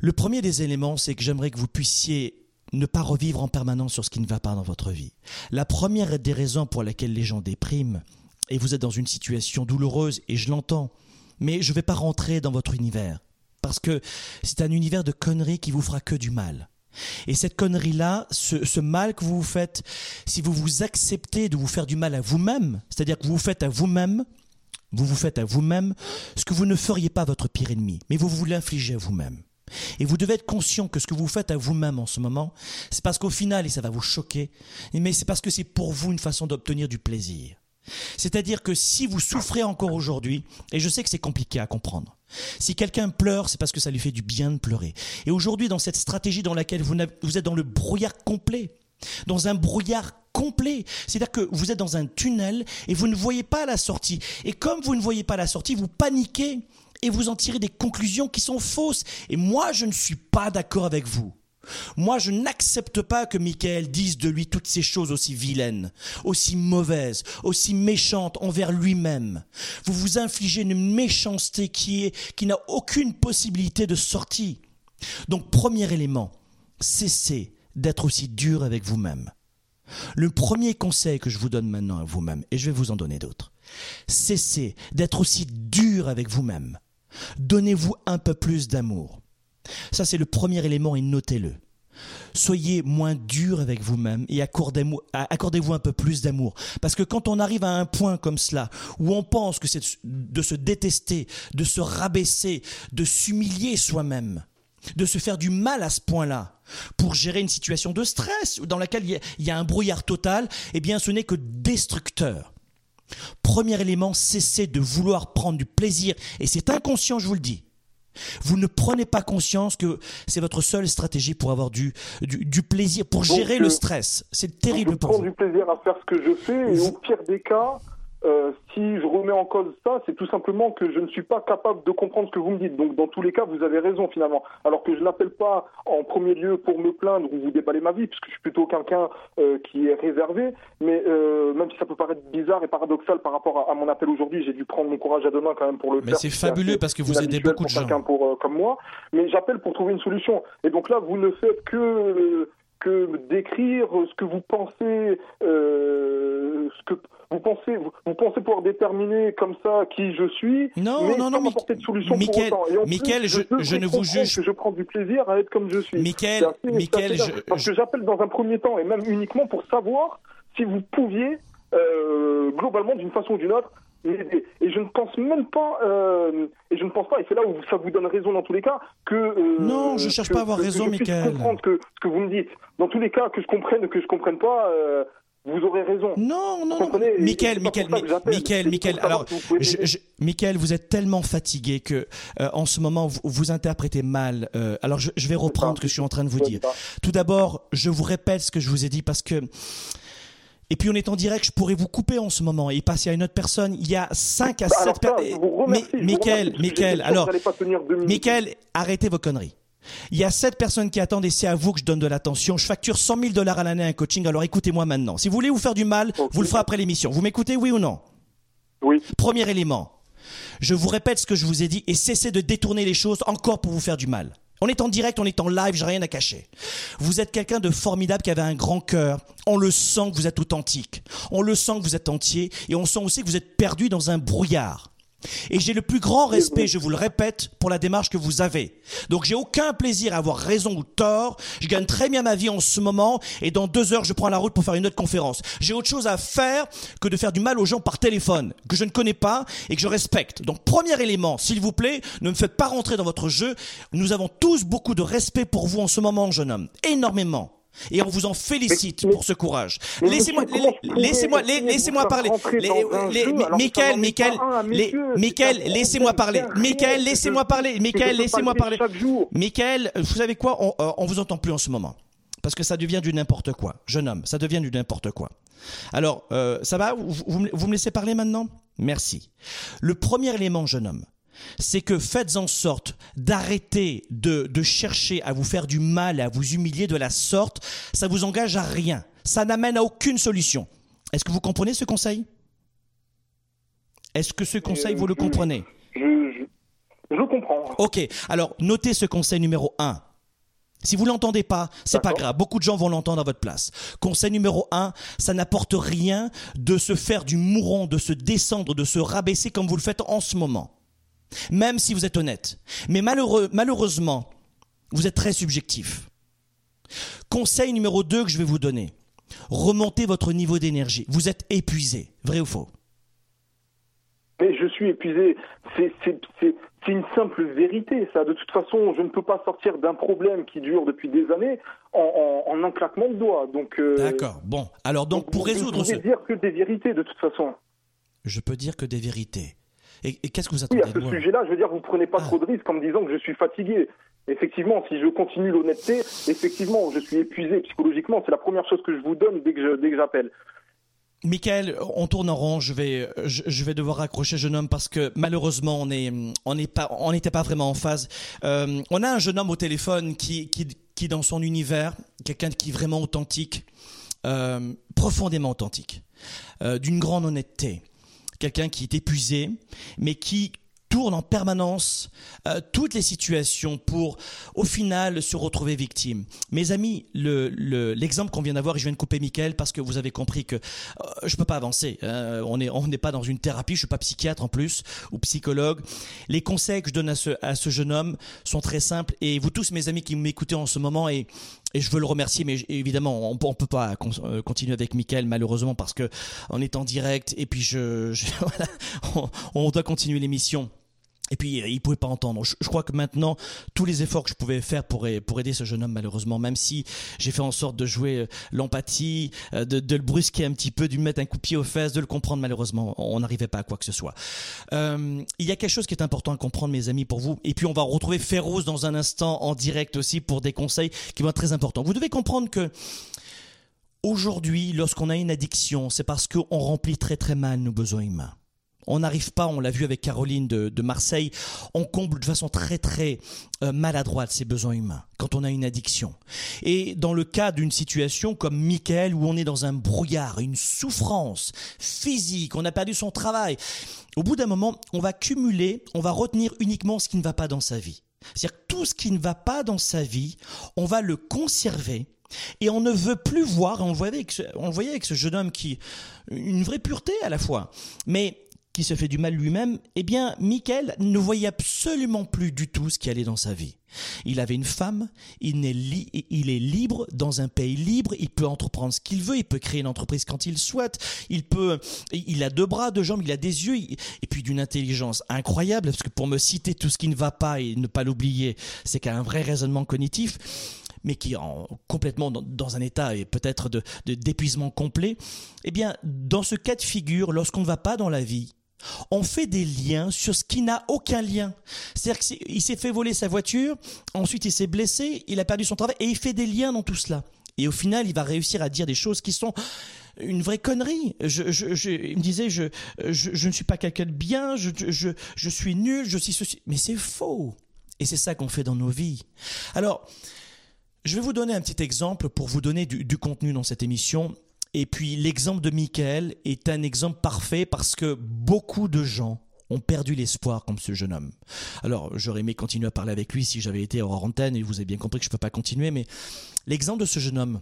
Le premier des éléments, c'est que j'aimerais que vous puissiez ne pas revivre en permanence sur ce qui ne va pas dans votre vie. La première des raisons pour lesquelles les gens dépriment, et vous êtes dans une situation douloureuse, et je l'entends, mais je ne vais pas rentrer dans votre univers, parce que c'est un univers de conneries qui vous fera que du mal. Et cette connerie-là, ce, ce, mal que vous vous faites, si vous vous acceptez de vous faire du mal à vous-même, c'est-à-dire que vous vous faites à vous-même, vous vous faites à vous-même ce que vous ne feriez pas à votre pire ennemi, mais vous vous l'infligez à vous-même. Et vous devez être conscient que ce que vous faites à vous-même en ce moment, c'est parce qu'au final, et ça va vous choquer, mais c'est parce que c'est pour vous une façon d'obtenir du plaisir. C'est-à-dire que si vous souffrez encore aujourd'hui, et je sais que c'est compliqué à comprendre, si quelqu'un pleure, c'est parce que ça lui fait du bien de pleurer. Et aujourd'hui, dans cette stratégie dans laquelle vous, êtes dans le brouillard complet, dans un brouillard complet. C'est-à-dire que vous êtes dans un tunnel et vous ne voyez pas la sortie. Et comme vous ne voyez pas la sortie, vous paniquez et vous en tirez des conclusions qui sont fausses. Et moi, je ne suis pas d'accord avec vous. Moi, je n'accepte pas que Michael dise de lui toutes ces choses aussi vilaines, aussi mauvaises, aussi méchantes envers lui-même. Vous vous infligez une méchanceté qui est, qui n'a aucune possibilité de sortie. Donc, premier élément, cessez d'être aussi dur avec vous-même. Le premier conseil que je vous donne maintenant à vous-même, et je vais vous en donner d'autres, cessez d'être aussi dur avec vous-même. Donnez-vous un peu plus d'amour. Ça, c'est le premier élément et notez-le. Soyez moins dur avec vous-même et accordez-vous accordez un peu plus d'amour. Parce que quand on arrive à un point comme cela, où on pense que c'est de se détester, de se rabaisser, de s'humilier soi-même, de se faire du mal à ce point-là, pour gérer une situation de stress dans laquelle il y a un brouillard total, eh bien ce n'est que destructeur. Premier élément, cessez de vouloir prendre du plaisir, et c'est inconscient, je vous le dis. Vous ne prenez pas conscience que c'est votre seule stratégie pour avoir du, du, du plaisir, pour gérer le stress. C'est terrible je pour prends vous. du plaisir à faire ce que je fais et au pire des cas, euh, si je remets en cause ça, c'est tout simplement que je ne suis pas capable de comprendre ce que vous me dites. Donc dans tous les cas, vous avez raison finalement. Alors que je n'appelle pas en premier lieu pour me plaindre ou vous déballer ma vie, puisque je suis plutôt quelqu'un euh, qui est réservé. Mais euh, même si ça peut paraître bizarre et paradoxal par rapport à, à mon appel aujourd'hui, j'ai dû prendre mon courage à deux mains quand même pour le Mais faire. c'est fabuleux parce que vous aidez beaucoup de gens. pour euh, comme moi. Mais j'appelle pour trouver une solution. Et donc là, vous ne faites que euh, que décrire ce que vous pensez, euh, ce que vous pensez, vous, vous pensez pouvoir déterminer comme ça qui je suis, Non, mais non, non, sans m'apporter de solution Michael- pour autant. Et en Michael, plus, je- ne vous juge- que je prends du plaisir à être comme je suis. Michael, assez- je- parce que j'appelle dans un premier temps et même uniquement pour savoir si vous pouviez euh, globalement d'une façon ou d'une autre Et je ne pense même pas, euh, et je ne pense pas, et c'est là où ça vous donne raison dans tous les cas, que euh, Non, je cherche que- pas à avoir que- raison, que je Michael. comprendre que, ce que vous me dites. Dans tous les cas, que je comprenne ou que je comprenne pas, euh, vous aurez raison. Non, non, non. Michael, Michael. Michael, Alors, vous pouvez je, m'aider. je- Michael, vous êtes tellement fatigué que euh, en ce moment vous, vous interprétez mal. euh, alors, je, je vais reprendre ce que je suis en train de vous dire. Tout d'abord, je vous répète ce que je vous ai dit parce que. Et puis on est en direct, je pourrais vous couper en ce moment et passer à une autre personne. Il y a 5 à Bah, 7 alors ça, personnes. vous Michael, Michael, alors. Michael, arrêtez vos conneries. Il y a sept personnes qui attendent et c'est à vous que je donne de l'attention. Je facture 100 000 dollars à l'année à un coaching, alors écoutez-moi maintenant. Si vous voulez vous faire du mal, vous le ferez après l'émission. Vous m'écoutez, oui ou non? Oui. Premier élément. Je vous répète ce que je vous ai dit et cessez de détourner les choses encore pour vous faire du mal. On est en direct, on est en live, j'ai rien à cacher. Vous êtes quelqu'un de formidable qui avait un grand cœur. On le sent que vous êtes authentique. On le sent que vous êtes entier et on sent aussi que vous êtes perdu dans un brouillard. Et j'ai le plus grand respect, je vous le répète, pour la démarche que vous avez. Donc j'ai aucun plaisir à avoir raison ou tort. Je gagne très bien ma vie en ce moment et dans deux heures je prends la route pour faire une autre conférence. J'ai autre chose à faire que de faire du mal aux gens par téléphone que je ne connais pas et que je respecte. Donc premier élément, s'il vous plaît, ne me faites pas rentrer dans votre jeu. Nous avons tous beaucoup de respect pour vous en ce moment, jeune homme. Énormément. Et on vous en félicite Mais- pour ce courage. Laissez-moi, laissez-moi, laissez-moi parler. Michael, Michael, Michael, laissez-moi parler. Michael, laissez-moi parler. Michael, laissez-moi parler. Michael, vous savez quoi? On, euh, on vous entend plus en ce moment. parce que ça devient du n'importe quoi. Jeune homme, ça devient du n'importe quoi. Alors, euh, ça va? Vous, vous, vous me laissez parler maintenant? Merci. Le premier élément, jeune homme, c'est que faites en sorte d'arrêter de, de, chercher à vous faire du mal et à vous humilier de la sorte. Ça vous engage à rien. Ça n'amène à aucune solution. Est-ce que vous comprenez ce conseil? Est-ce que ce conseil, vous le comprenez? je, je, je, comprends. Ok, alors notez ce conseil numéro 1. Si vous l'entendez pas, c'est pas grave. Beaucoup de gens vont l'entendre à votre place. Conseil numéro un, ça n'apporte rien de se faire du mouron, de se descendre, de se rabaisser comme vous le faites en ce moment. Même si vous êtes honnête. Mais malheureux, malheureusement, vous êtes très subjectif. Conseil numéro 2 que je vais vous donner. Remontez votre niveau d'énergie. Vous êtes épuisé. Vrai ou faux? Mais je suis épuisé. C'est une simple vérité, ça. De toute façon, je ne peux pas sortir d'un problème qui dure depuis des années en, en, en un claquement de doigts. Donc. Euh, D'accord. Bon. Alors donc, pour résoudre vous ce. dire que des vérités, de toute façon. Je peux dire que des vérités. Et, et qu'est-ce que vous attendez Oui, à ce sujet-là, je veux dire, vous prenez pas Ah. trop de risques en me disant que je suis fatigué. Effectivement, si je continue l'honnêteté, effectivement, je suis épuisé psychologiquement. C'est la première chose que je vous donne dès que je- dès que j'appelle. Michael, on tourne en rond. Je vais, je, je vais devoir raccrocher, jeune homme, parce que malheureusement, on est, on n'est pas, on n'était pas vraiment en phase. Euh, on a un jeune homme au téléphone qui, qui, qui dans son univers, quelqu'un qui est vraiment authentique, euh, profondément authentique, euh, d'une grande honnêteté, quelqu'un qui est épuisé, mais qui tourne en permanence euh, toutes les situations pour, au final, se retrouver victime. Mes amis, le- le- l'exemple qu'on vient d'avoir, et je viens de couper Michael parce que vous avez compris que euh, je peux pas avancer. hein. on n'est pas dans une thérapie, je suis pas psychiatre en plus ou psychologue. Les conseils que je donne à ce, à ce jeune homme sont très simples et vous tous, mes amis qui m'écoutez en ce moment et et je veux le remercier, mais évidemment, on, on peut pas euh, continuer avec Michael malheureusement parce que on est en direct et puis je, je- <laughs> voilà, on, on doit continuer l'émission. Et puis, euh, il pouvait pas entendre. Je, crois que maintenant, tous les efforts que je pouvais faire pour, pour aider ce jeune homme, malheureusement, même si j'ai fait en sorte de jouer euh, l'empathie, euh, de, le brusquer un petit peu, de lui mettre un coup de pied aux fesses, de le comprendre, malheureusement, on n'arrivait pas à quoi que ce soit. Il y a quelque chose qui est important à comprendre, mes amis, pour vous. Et puis, on va retrouver Féroce dans un instant en direct aussi pour des conseils qui vont être très importants. Vous devez comprendre que aujourd'hui, lorsqu'on a une addiction, c'est parce qu'on remplit très très mal nos besoins humains. On n'arrive pas, on l'a vu avec Caroline de, Marseille, on comble de façon très très euh, maladroite ses besoins humains quand on a une addiction. Et dans le cas d'une situation comme Michael où on est dans un brouillard, une souffrance physique, on a perdu son travail, au bout d'un moment, on va cumuler, on va retenir uniquement ce qui ne va pas dans sa vie. C'est-à-dire tout ce qui ne va pas dans sa vie, on va le conserver et on ne veut plus voir, on le voyait avec ce, on le voyait avec ce jeune homme qui, une vraie pureté à la fois, mais qui se fait du mal lui-même, eh bien, Michael ne voyait absolument plus du tout ce qui allait dans sa vie. Il avait une femme, il est, libre dans un pays libre, il peut entreprendre ce qu'il veut, il peut créer une entreprise quand il souhaite, il peut, il a deux bras, deux jambes, il a des yeux, et puis d'une intelligence incroyable, parce que pour me citer tout ce qui ne va pas et ne pas l'oublier, c'est qu'il a un vrai raisonnement cognitif mais qui est en, complètement dans, dans un état et peut-être de- d'épuisement complet, eh bien, dans ce cas de figure, lorsqu'on ne va pas dans la vie, on fait des liens sur ce qui n'a aucun lien. C'est-à-dire qu'il s'est fait voler sa voiture, ensuite il s'est blessé, il a perdu son travail, et il fait des liens dans tout cela. Et au final, il va réussir à dire des choses qui sont une vraie connerie. Je, je, il me disait, je, ne suis pas quelqu'un de bien, je, suis nul, je suis ceci. Mais c'est faux. Et c'est ça qu'on fait dans nos vies. Alors, je vais vous donner un petit exemple pour vous donner du contenu dans cette émission. Et puis l'exemple de Michael est un exemple parfait parce que beaucoup de gens ont perdu l'espoir comme ce jeune homme. Alors j'aurais aimé continuer à parler avec lui si j'avais été hors antenne et vous avez bien compris que je ne peux pas continuer, mais l'exemple de ce jeune homme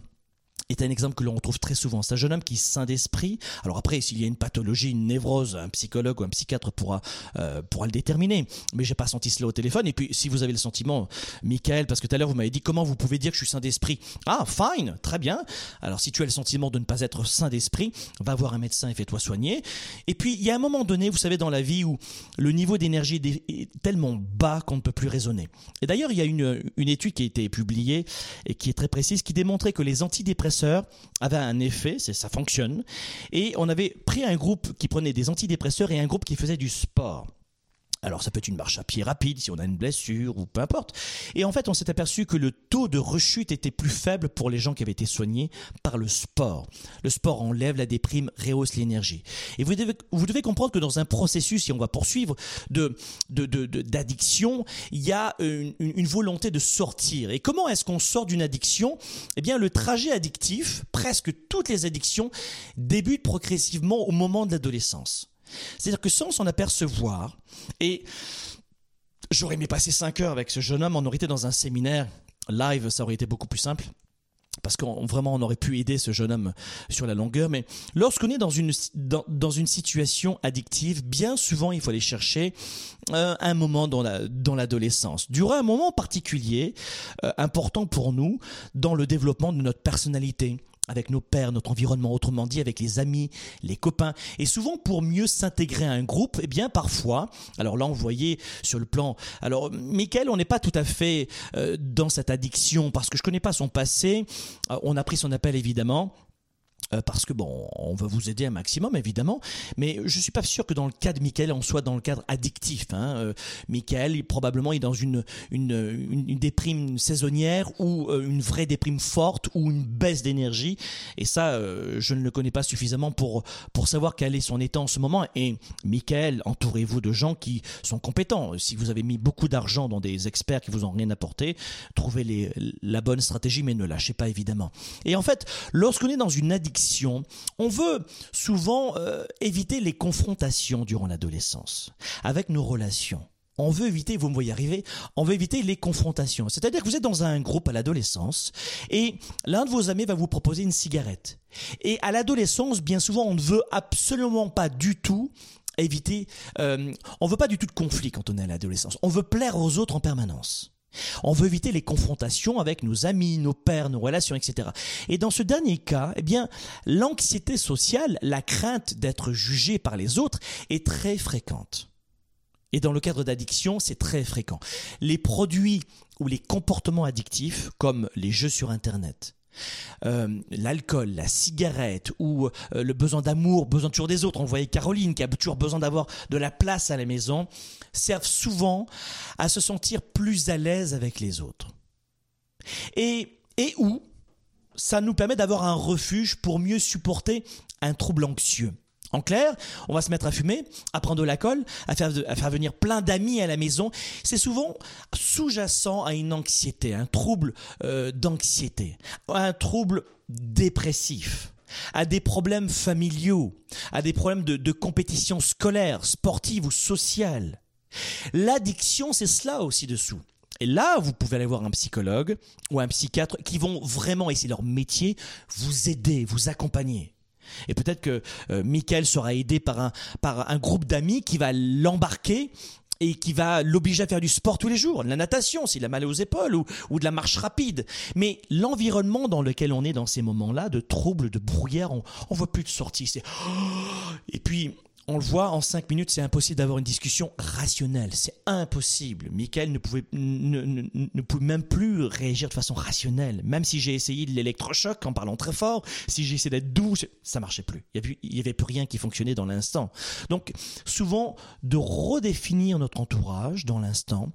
est un exemple que l'on retrouve très souvent. C'est un jeune homme qui est sain d'esprit. Alors après, s'il y a une pathologie, une névrose, un psychologue ou un psychiatre pourra, euh, le déterminer. Mais j'ai pas senti cela au téléphone. Et puis, si vous avez le sentiment, Michael, parce que tout à l'heure vous m'avez dit comment vous pouvez dire que je suis sain d'esprit? Ah, fine, très bien. Alors si tu as le sentiment de ne pas être sain d'esprit, va voir un médecin et fais-toi soigner. Et puis, il y a un moment donné, vous savez, dans la vie où le niveau d'énergie est est tellement bas qu'on ne peut plus raisonner. Et d'ailleurs, il y a une, une étude qui a été publiée et qui est très précise, qui démontrait que les antidépresseurs avaient un effet, ça fonctionne. Et on avait pris un groupe qui prenait des antidépresseurs et un groupe qui faisait du sport. Alors ça peut être une marche à pied rapide si on a une blessure ou peu importe. Et en fait, on s'est aperçu que le taux de rechute était plus faible pour les gens qui avaient été soignés par le sport. Le sport enlève la déprime, rehausse l'énergie. Et vous devez, vous devez comprendre que dans un processus, si on va poursuivre, de d'addiction, il y a une, une, volonté de sortir. Et comment est-ce qu'on sort d'une addiction? Eh bien, le trajet addictif, presque toutes les addictions, débutent progressivement au moment de l'adolescence. C'est-à-dire que sans s'en apercevoir, et j'aurais aimé passer 5 heures avec ce jeune homme, on aurait été dans un séminaire live, ça aurait été beaucoup plus simple parce qu'on vraiment on aurait pu aider ce jeune homme sur la longueur, mais lorsqu'on est dans une dans, situation addictive, bien souvent il faut aller chercher euh, un moment dans la dans l'adolescence, durant un moment particulier euh, important pour nous dans le développement de notre personnalité, avec nos pères, notre environnement, autrement dit avec les amis, les copains. Et souvent pour mieux s'intégrer à un groupe, eh bien parfois, alors là on voyait sur le plan, alors Michael, on n'est pas tout à fait euh, dans cette addiction parce que je connais pas son passé. Euh, on a pris son appel évidemment. Euh, parce que bon, on va vous aider un maximum évidemment, mais je suis pas sûr que dans le cas de Michael, on soit dans le cadre addictif. Hein. Euh, Michael, probablement, est dans une, déprime saisonnière ou euh, une vraie déprime forte ou une baisse d'énergie. Et ça, je ne le connais pas suffisamment pour, pour savoir quel est son état en ce moment. Et Michael, entourez-vous de gens qui sont compétents. Si vous avez mis beaucoup d'argent dans des experts qui vous ont rien apporté, trouvez la bonne stratégie, mais ne lâchez pas évidemment. Et en fait, lorsqu'on est dans une addiction, on veut souvent euh, éviter les confrontations durant l'adolescence avec nos relations. On veut éviter, vous me voyez arriver, on veut éviter les confrontations. C'est-à-dire que vous êtes dans un groupe à l'adolescence et l'un de vos amis va vous proposer une cigarette. Et à l'adolescence, bien souvent, on ne veut absolument pas du tout éviter, euh, on veut pas du tout de conflit quand on est à l'adolescence. On veut plaire aux autres en permanence. On veut éviter les confrontations avec nos amis, nos pères, nos relations, etc. Et dans ce dernier cas, eh bien, l'anxiété sociale, la crainte d'être jugé par les autres est très fréquente. Et dans le cadre d'addiction, c'est très fréquent. Les produits ou les comportements addictifs, comme les jeux sur Internet, euh, l'alcool, la cigarette ou euh, le besoin d'amour, besoin toujours des autres. On voyait Caroline qui a toujours besoin d'avoir de la place à la maison, servent souvent à se sentir plus à l'aise avec les autres. Et, et où ça nous permet d'avoir un refuge pour mieux supporter un trouble anxieux. En clair, on va se mettre à fumer, à prendre de à faire, à faire venir plein d'amis à la maison. C'est souvent sous-jacent à une anxiété, un trouble euh, d'anxiété, un trouble dépressif à des problèmes familiaux, à des problèmes de, de compétition scolaire, sportive ou sociale. L'addiction, c'est cela aussi dessous. Et là, vous pouvez aller voir un psychologue ou un psychiatre qui vont vraiment, et c'est leur métier, vous aider, vous accompagner. Et peut-être que euh, Michael sera aidé par un, par un groupe d'amis qui va l'embarquer et qui va l'obliger à faire du sport tous les jours, de la natation s'il a mal aux épaules ou, ou de la marche rapide. Mais l'environnement dans lequel on est dans ces moments-là, de troubles, de brouillard, on, on voit plus de sortie. C'est et puis on le voit, en cinq minutes, c'est impossible d'avoir une discussion rationnelle. C'est impossible. Michael ne pouvait, ne, pouvait même plus réagir de façon rationnelle. Même si j'ai essayé de l'électrochoc en parlant très fort, si j'ai essayé d'être doux, ça marchait plus. Il n'y avait, plus rien qui fonctionnait dans l'instant. Donc, souvent, de redéfinir notre entourage dans l'instant,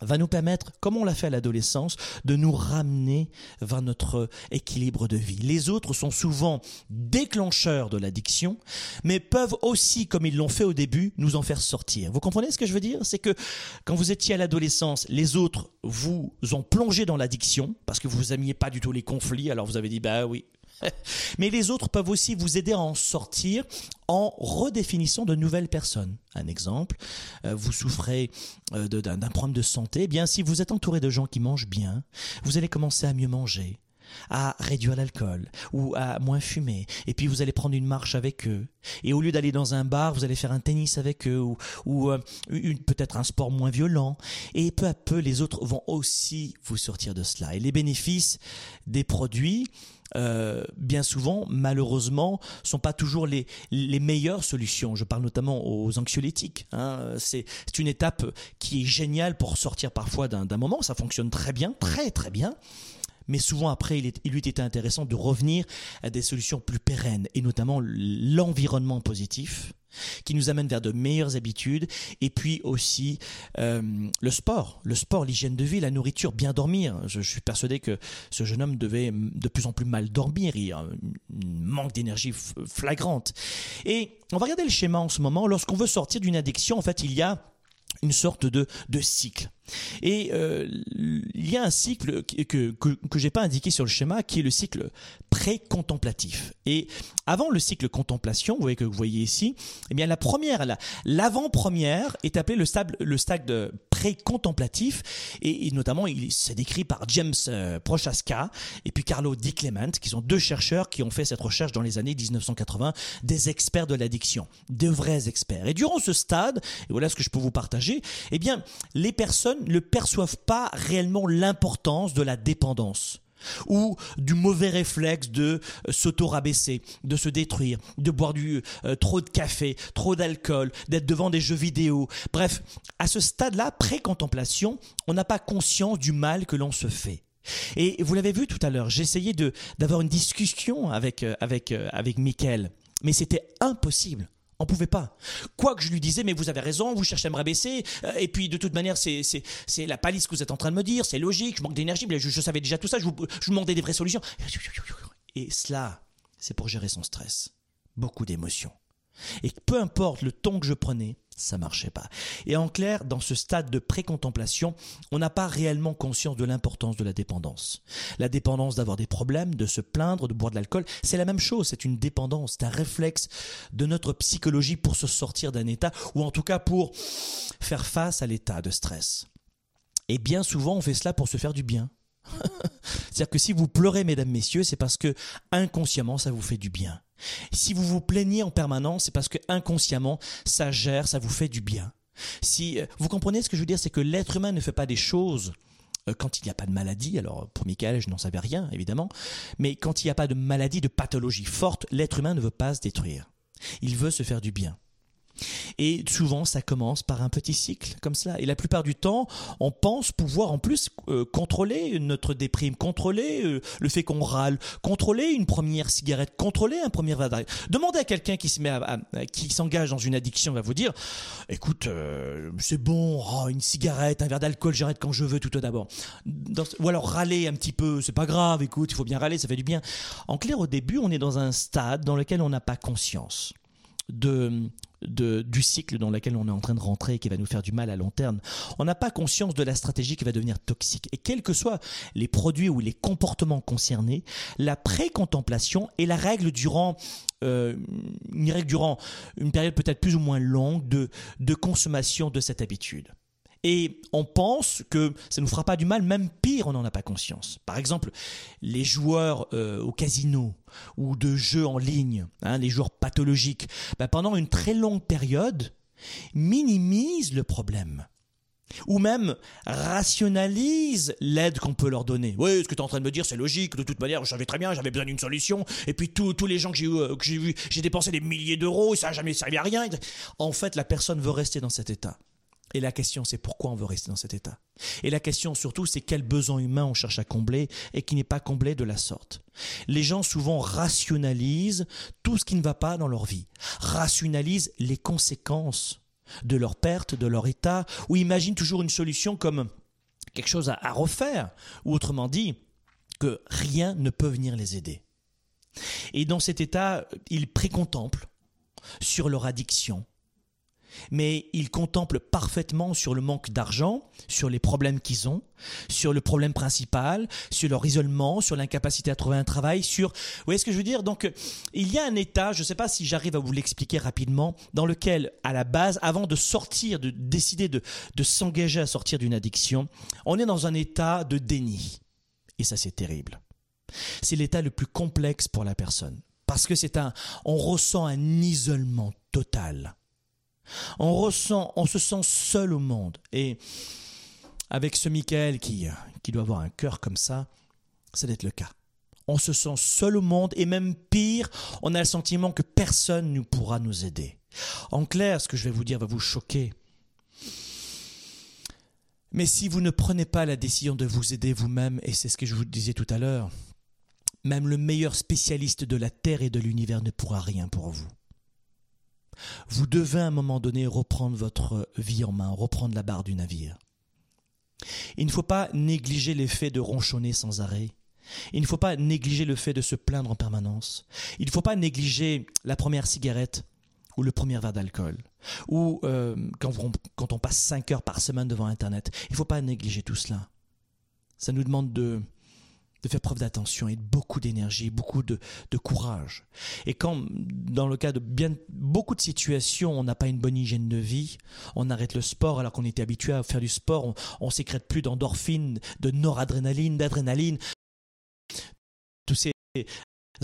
va nous permettre, comme on l'a fait à l'adolescence, de nous ramener vers notre équilibre de vie. Les autres sont souvent déclencheurs de l'addiction, mais peuvent aussi, comme ils l'ont fait au début, nous en faire sortir. Vous comprenez ce que je veux dire? C'est que quand vous étiez à l'adolescence, les autres vous ont plongé dans l'addiction, parce que vous aimiez pas du tout les conflits, alors vous avez dit, bah oui, <laughs> Mais les autres peuvent aussi vous aider à en sortir en redéfinissant de nouvelles personnes. Un exemple, euh, vous souffrez euh, d'un problème de santé, eh bien si vous êtes entouré de gens qui mangent bien, vous allez commencer à mieux manger à réduire l'alcool ou à moins fumer et puis vous allez prendre une marche avec eux et au lieu d'aller dans un bar vous allez faire un tennis avec eux ou, euh, peut-être un sport moins violent et peu à peu les autres vont aussi vous sortir de cela et les bénéfices des produits euh, bien souvent, malheureusement, sont pas toujours les, les meilleures solutions. Je parle notamment aux anxiolytiques. Hein. C'est une étape qui est géniale pour sortir parfois d'un moment. Ça fonctionne très bien, très très bien. Mais souvent après, il, est, il lui était intéressant de revenir à des solutions plus pérennes, et notamment l'environnement positif qui nous amène vers de meilleures habitudes, et puis aussi euh, le sport, le sport, l'hygiène de vie, la nourriture, bien dormir. Je, suis persuadé que ce jeune homme devait de plus en plus mal dormir, il y a un manque d'énergie flagrante. Et on va regarder le schéma en ce moment. Lorsqu'on veut sortir d'une addiction, en fait, il y a une sorte de cycle. Et euh, il y a un cycle que, que, que, j'ai pas indiqué sur le schéma qui est le cycle pré-contemplatif. Et avant le cycle contemplation, vous voyez que vous voyez ici, eh bien la première, l'avant-première est appelée le stade, le stade de pré-contemplatif et, notamment il s'est décrit par James euh, Prochaska et puis Carlo Di Clement qui sont deux chercheurs qui ont fait cette recherche dans les années 1980, des experts de l'addiction, de vrais experts. Et durant ce stade, et voilà ce que je peux vous partager, eh bien les personnes ne perçoivent pas réellement l'importance de la dépendance ou du mauvais réflexe de euh, s'auto-rabaisser, de se détruire, de boire du euh, trop de café, trop d'alcool, d'être devant des jeux vidéo. Bref, à ce stade-là, pré-contemplation, on n'a pas conscience du mal que l'on se fait. Et vous l'avez vu tout à l'heure, j'essayais d'avoir une discussion avec euh, avec avec mais c'était impossible. On pouvait pas. Quoi que je lui disais, mais vous avez raison, vous cherchez à me rabaisser, euh, et puis de toute manière, c'est, la palisse que vous êtes en train de me dire, c'est logique, je manque d'énergie, je, je, savais déjà tout ça, je je vous demandais des vraies solutions. Et cela, c'est pour gérer son stress. Beaucoup d'émotions. Et peu importe le ton que je prenais, ça marchait pas. Et en clair, dans ce stade de précontemplation, on n'a pas réellement conscience de l'importance de la dépendance. La dépendance d'avoir des problèmes, de se plaindre, de boire de l'alcool, c'est la même chose, c'est une dépendance, c'est un réflexe de notre psychologie pour se sortir d'un état, ou en tout cas pour faire face à l'état de stress. Et bien souvent, on fait cela pour se faire du bien. <laughs> C'est-à-dire que si vous pleurez, mesdames, messieurs, c'est parce que inconsciemment, ça vous fait du bien. Si vous vous plaignez en permanence, c'est parce que inconsciemment, ça gère, ça vous fait du bien. Si euh, vous comprenez ce que je veux dire, c'est que l'être humain ne fait pas des choses euh, quand il n'y a pas de maladie. Alors pour Michael, je n'en savais rien évidemment, mais quand il n'y a pas de maladie, de pathologie forte, l'être humain ne veut pas se détruire. Il veut se faire du bien. Et souvent, ça commence par un petit cycle comme ça. Et la plupart du temps, on pense pouvoir en plus euh, contrôler notre déprime, contrôler euh, le fait qu'on râle, contrôler une première cigarette, contrôler un premier verre Demandez à quelqu'un qui se met qui s'engage dans une addiction, va vous dire, écoute, euh, c'est bon, une cigarette, un verre d'alcool, j'arrête quand je veux tout d'abord. Ou alors râler un petit peu, c'est pas grave, écoute, il faut bien râler, ça fait du bien. En clair, au début, on est dans un stade dans lequel on n'a pas conscience de, du cycle dans lequel on est en train de rentrer et qui va nous faire du mal à long terme. On n'a pas conscience de la stratégie qui va devenir toxique. Et quels que soient les produits ou les comportements concernés, la pré-contemplation est la règle durant euh, une durant une période peut-être plus ou moins longue de, de consommation de cette habitude. Et on pense que ça nous fera pas du mal, même pire, on n'en a pas conscience. Par exemple, les joueurs euh, au casino ou de jeux en ligne, hein, les joueurs pathologiques, bah, pendant une très longue période, minimisent le problème ou même rationalisent l'aide qu'on peut leur donner. Oui, ce que tu es en train de me dire, c'est logique. De toute manière, je savais très bien, j'avais besoin d'une solution. Et puis tous les gens que j'ai euh, que j'ai vu, j'ai dépensé des milliers d'euros, ça n'a jamais servi à rien. En fait, la personne veut rester dans cet état. Et la question, c'est pourquoi on veut rester dans cet état? Et la question surtout, c'est quel besoin humain on cherche à combler et qui n'est pas comblé de la sorte? Les gens souvent rationalisent tout ce qui ne va pas dans leur vie, rationalisent les conséquences de leur perte, de leur état, ou imaginent toujours une solution comme quelque chose à, refaire, ou autrement dit, que rien ne peut venir les aider. Et dans cet état, ils précontemplent sur leur addiction, mais ils contemplent parfaitement sur le manque d'argent, sur les problèmes qu'ils ont, sur le problème principal, sur leur isolement, sur l'incapacité à trouver un travail, sur... Vous voyez ce que je veux dire? Donc, il y a un état, je ne sais pas si j'arrive à vous l'expliquer rapidement, dans lequel, à la base, avant de sortir, de décider de, de s'engager à sortir d'une addiction, on est dans un état de déni. Et ça, c'est terrible. C'est l'état le plus complexe pour la personne. Parce que c'est un... On ressent un isolement total on ressent, on se sent seul au monde. Et avec ce Michael qui, qui doit avoir un cœur comme ça, ça doit être le cas. On se sent seul au monde et même pire, on a le sentiment que personne ne pourra nous aider. En clair, ce que je vais vous dire va vous choquer. Mais si vous ne prenez pas la décision de vous aider vous-même, et c'est ce que je vous disais tout à l'heure, même le meilleur spécialiste de la Terre et de l'univers ne pourra rien pour vous. Vous devez à un moment donné reprendre votre vie en main, reprendre la barre du navire. Il ne faut pas négliger l'effet de ronchonner sans arrêt. Il ne faut pas négliger le fait de se plaindre en permanence. Il ne faut pas négliger la première cigarette ou le premier verre d'alcool. Ou euh, quand, on, quand on passe 5 heures par semaine devant Internet. Il ne faut pas négliger tout cela. Ça nous demande de, de faire preuve d'attention et de beaucoup d'énergie, beaucoup de, courage. Et quand, dans le cas de bien beaucoup de situations, on n'a pas une bonne hygiène de vie, on arrête le sport alors qu'on était habitué à faire du sport, on, sécrète plus d'endorphine, de noradrénaline, d'adrénaline, tous ces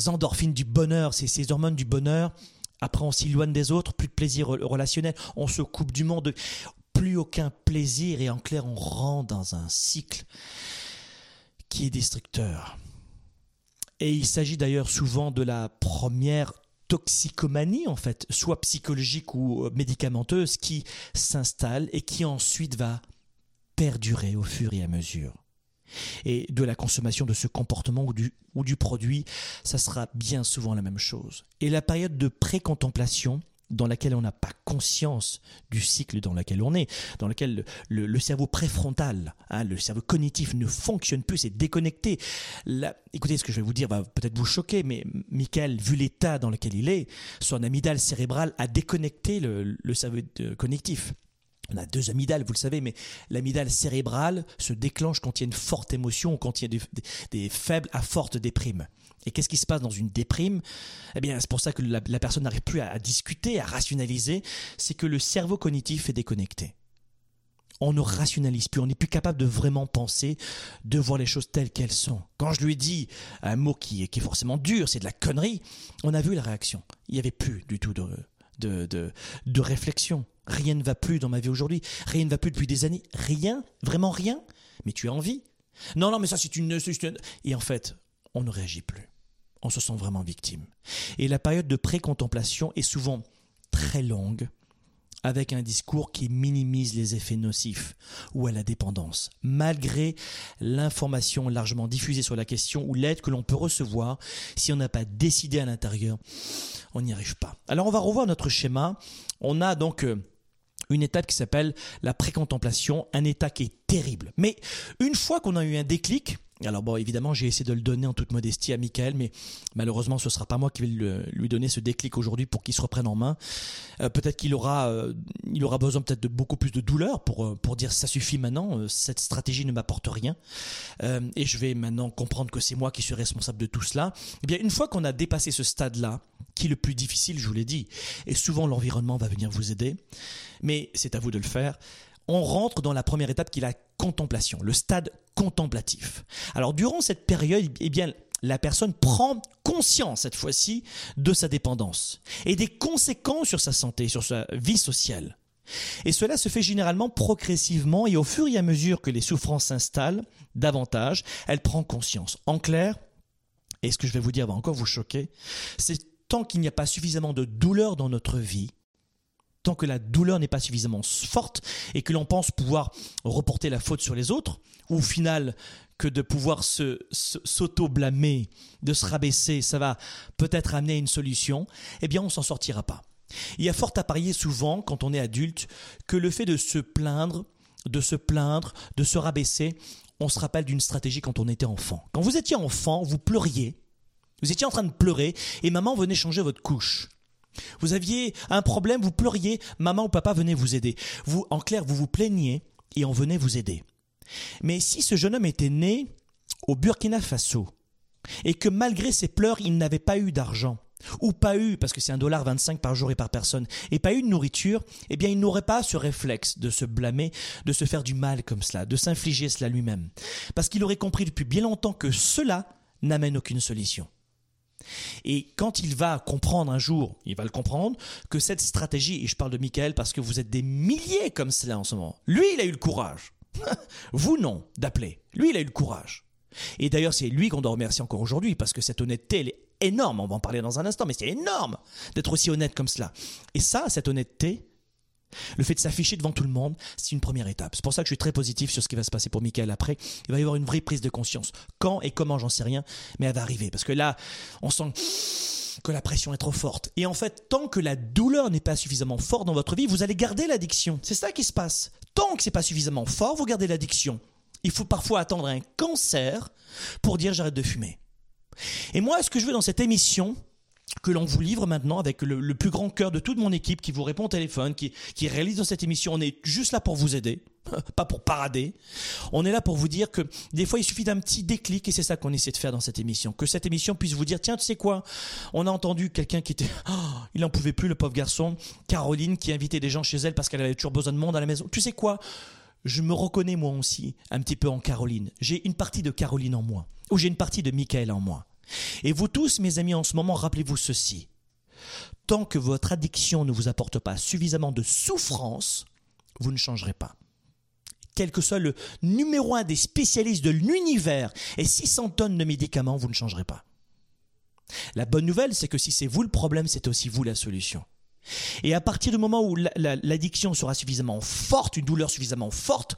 endorphines du bonheur, ces hormones du bonheur. Après, on s'éloigne des autres, plus de plaisir relationnel, on se coupe du monde, plus aucun plaisir et en clair, on rentre dans un cycle qui est destructeur. Et il s'agit d'ailleurs souvent de la première toxicomanie, en fait, soit psychologique ou médicamenteuse, qui s'installe et qui ensuite va perdurer au fur et à mesure. Et de la consommation de ce comportement ou du, ou du produit, ça sera bien souvent la même chose. Et la période de pré-contemplation, dans laquelle on n'a pas conscience du cycle dans lequel on est, dans lequel le, cerveau préfrontal, hein, le cerveau cognitif ne fonctionne plus, c'est déconnecté. Écoutez, ce que je vais vous dire va peut-être vous choquer, mais Michael, vu l'état dans lequel il est, son amygdale cérébrale a déconnecté le, cerveau cognitif. On a deux amygdales, vous le savez, mais l'amygdale cérébrale se déclenche quand il y a une forte émotion quand il y a des, faibles à forte déprime. Et qu'est-ce qui se passe dans une déprime? Eh bien, c'est pour ça que la, personne n'arrive plus à, discuter, à rationaliser. C'est que le cerveau cognitif est déconnecté. On ne rationalise plus, on n'est plus capable de vraiment penser, de voir les choses telles qu'elles sont. Quand je lui dit un mot qui est forcément dur, c'est de la connerie, on a vu la réaction. Il n'y avait plus du tout de, de, de, de réflexion. Rien ne va plus dans ma vie aujourd'hui. Rien ne va plus depuis des années. Rien, vraiment rien. Mais tu as envie. Non, non, mais ça c'est une... Et en fait, on ne réagit plus on se sent vraiment victime. Et la période de pré-contemplation est souvent très longue, avec un discours qui minimise les effets nocifs ou à la dépendance, malgré l'information largement diffusée sur la question ou l'aide que l'on peut recevoir, si on n'a pas décidé à l'intérieur, on n'y arrive pas. Alors on va revoir notre schéma. On a donc une étape qui s'appelle la pré-contemplation, un état qui est terrible. Mais une fois qu'on a eu un déclic, alors bon, évidemment, j'ai essayé de le donner en toute modestie à Michael, mais malheureusement, ce sera pas moi qui vais lui donner ce déclic aujourd'hui pour qu'il se reprenne en main. Euh, peut-être qu'il aura, euh, il aura besoin peut-être de beaucoup plus de douleur pour euh, pour dire ça suffit maintenant. Cette stratégie ne m'apporte rien, et je vais maintenant comprendre que c'est moi qui suis responsable de tout cela. Eh bien, une fois qu'on a dépassé ce stade-là, qui est le plus difficile, je vous l'ai dit, et souvent l'environnement va venir vous aider, mais c'est à vous de le faire on rentre dans la première étape qui est la contemplation, le stade contemplatif. Alors durant cette période, eh bien, la personne prend conscience cette fois-ci de sa dépendance et des conséquences sur sa santé, sur sa vie sociale. Et cela se fait généralement progressivement et au fur et à mesure que les souffrances s'installent davantage, elle prend conscience. En clair, et ce que je vais vous dire va encore vous choquer, c'est tant qu'il n'y a pas suffisamment de douleur dans notre vie, tant que la douleur n'est pas suffisamment forte et que l'on pense pouvoir reporter la faute sur les autres, ou au final que de pouvoir se, s'auto-blâmer, de se rabaisser, ça va peut-être amener une solution, eh bien on s'en sortira pas. Il y a fort à parier souvent, quand on est adulte, que le fait de se plaindre, de se plaindre, de se rabaisser, on se rappelle d'une stratégie quand on était enfant. Quand vous étiez enfant, vous pleuriez, vous étiez en train de pleurer, et maman venait changer votre couche. Vous aviez un problème, vous pleuriez, maman ou papa venait vous aider. Vous, en clair, vous vous plaigniez et on venait vous aider. Mais si ce jeune homme était né au Burkina Faso et que malgré ses pleurs, il n'avait pas eu d'argent, ou pas eu, parce que c'est un dollar 25 par jour et par personne, et pas eu de nourriture, eh bien il n'aurait pas ce réflexe de se blâmer, de se faire du mal comme cela, de s'infliger cela lui-même. Parce qu'il aurait compris depuis bien longtemps que cela n'amène aucune solution. Et quand il va comprendre un jour, il va le comprendre, que cette stratégie, et je parle de Michael parce que vous êtes des milliers comme cela en ce moment, lui, il a eu le courage. <laughs> vous non, d'appeler. Lui, il a eu le courage. Et d'ailleurs, c'est lui qu'on doit remercier encore aujourd'hui parce que cette honnêteté, elle est énorme. On va en parler dans un instant, mais c'est énorme d'être aussi honnête comme cela. Et ça, cette honnêteté, Le fait de s'afficher devant tout le monde, c'est une première étape. C'est pour ça que je suis très positif sur ce qui va se passer pour Michael après. Il va y avoir une vraie prise de conscience. Quand et comment, j'en sais rien, mais elle va arriver. Parce que là, on sent que la pression est trop forte. Et en fait, tant que la douleur n'est pas suffisamment forte dans votre vie, vous allez garder l'addiction. C'est ça qui se passe. Tant que c'est pas suffisamment fort, vous gardez l'addiction. Il faut parfois attendre un cancer pour dire j'arrête de fumer. Et moi, ce que je veux dans cette émission, que l'on vous livre maintenant avec le, plus grand cœur de toute mon équipe qui vous répond au téléphone, qui, qui réalise dans cette émission. On est juste là pour vous aider, <laughs> pas pour parader. On est là pour vous dire que des fois il suffit d'un petit déclic et c'est ça qu'on essaie de faire dans cette émission. Que cette émission puisse vous dire tiens tu sais quoi, on a entendu quelqu'un qui était, <laughs> oh, il en pouvait plus le pauvre garçon, Caroline qui invitait des gens chez elle parce qu'elle avait toujours besoin de monde à la maison. Tu sais quoi, je me reconnais moi aussi un petit peu en Caroline. J'ai une partie de Caroline en moi ou j'ai une partie de Michael en moi. Et vous tous, mes amis, en ce moment, rappelez-vous ceci. Tant que votre addiction ne vous apporte pas suffisamment de souffrance, vous ne changerez pas. Quel que soit le numéro un des spécialistes de l'univers et 600 tonnes de médicaments, vous ne changerez pas. La bonne nouvelle, c'est que si c'est vous le problème, c'est aussi vous la solution. Et à partir du moment où l'addiction sera suffisamment forte, une douleur suffisamment forte,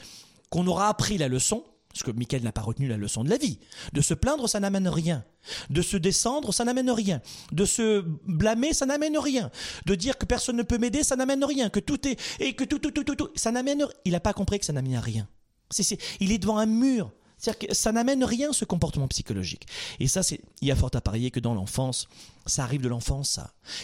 qu'on aura appris la leçon, parce que Michael n'a pas retenu la leçon de la vie. De se plaindre, ça n'amène rien. De se descendre, ça n'amène rien. De se blâmer, ça n'amène rien. De dire que personne ne peut m'aider, ça n'amène rien. Que tout est et que tout tout tout tout, ça n'amène. Il n'a pas compris que ça n'amène à rien. Il est devant un mur. C'est-à-dire que ça n'amène rien ce comportement psychologique. Et ça, il y a fort à parier que dans l'enfance, ça arrive de l'enfance.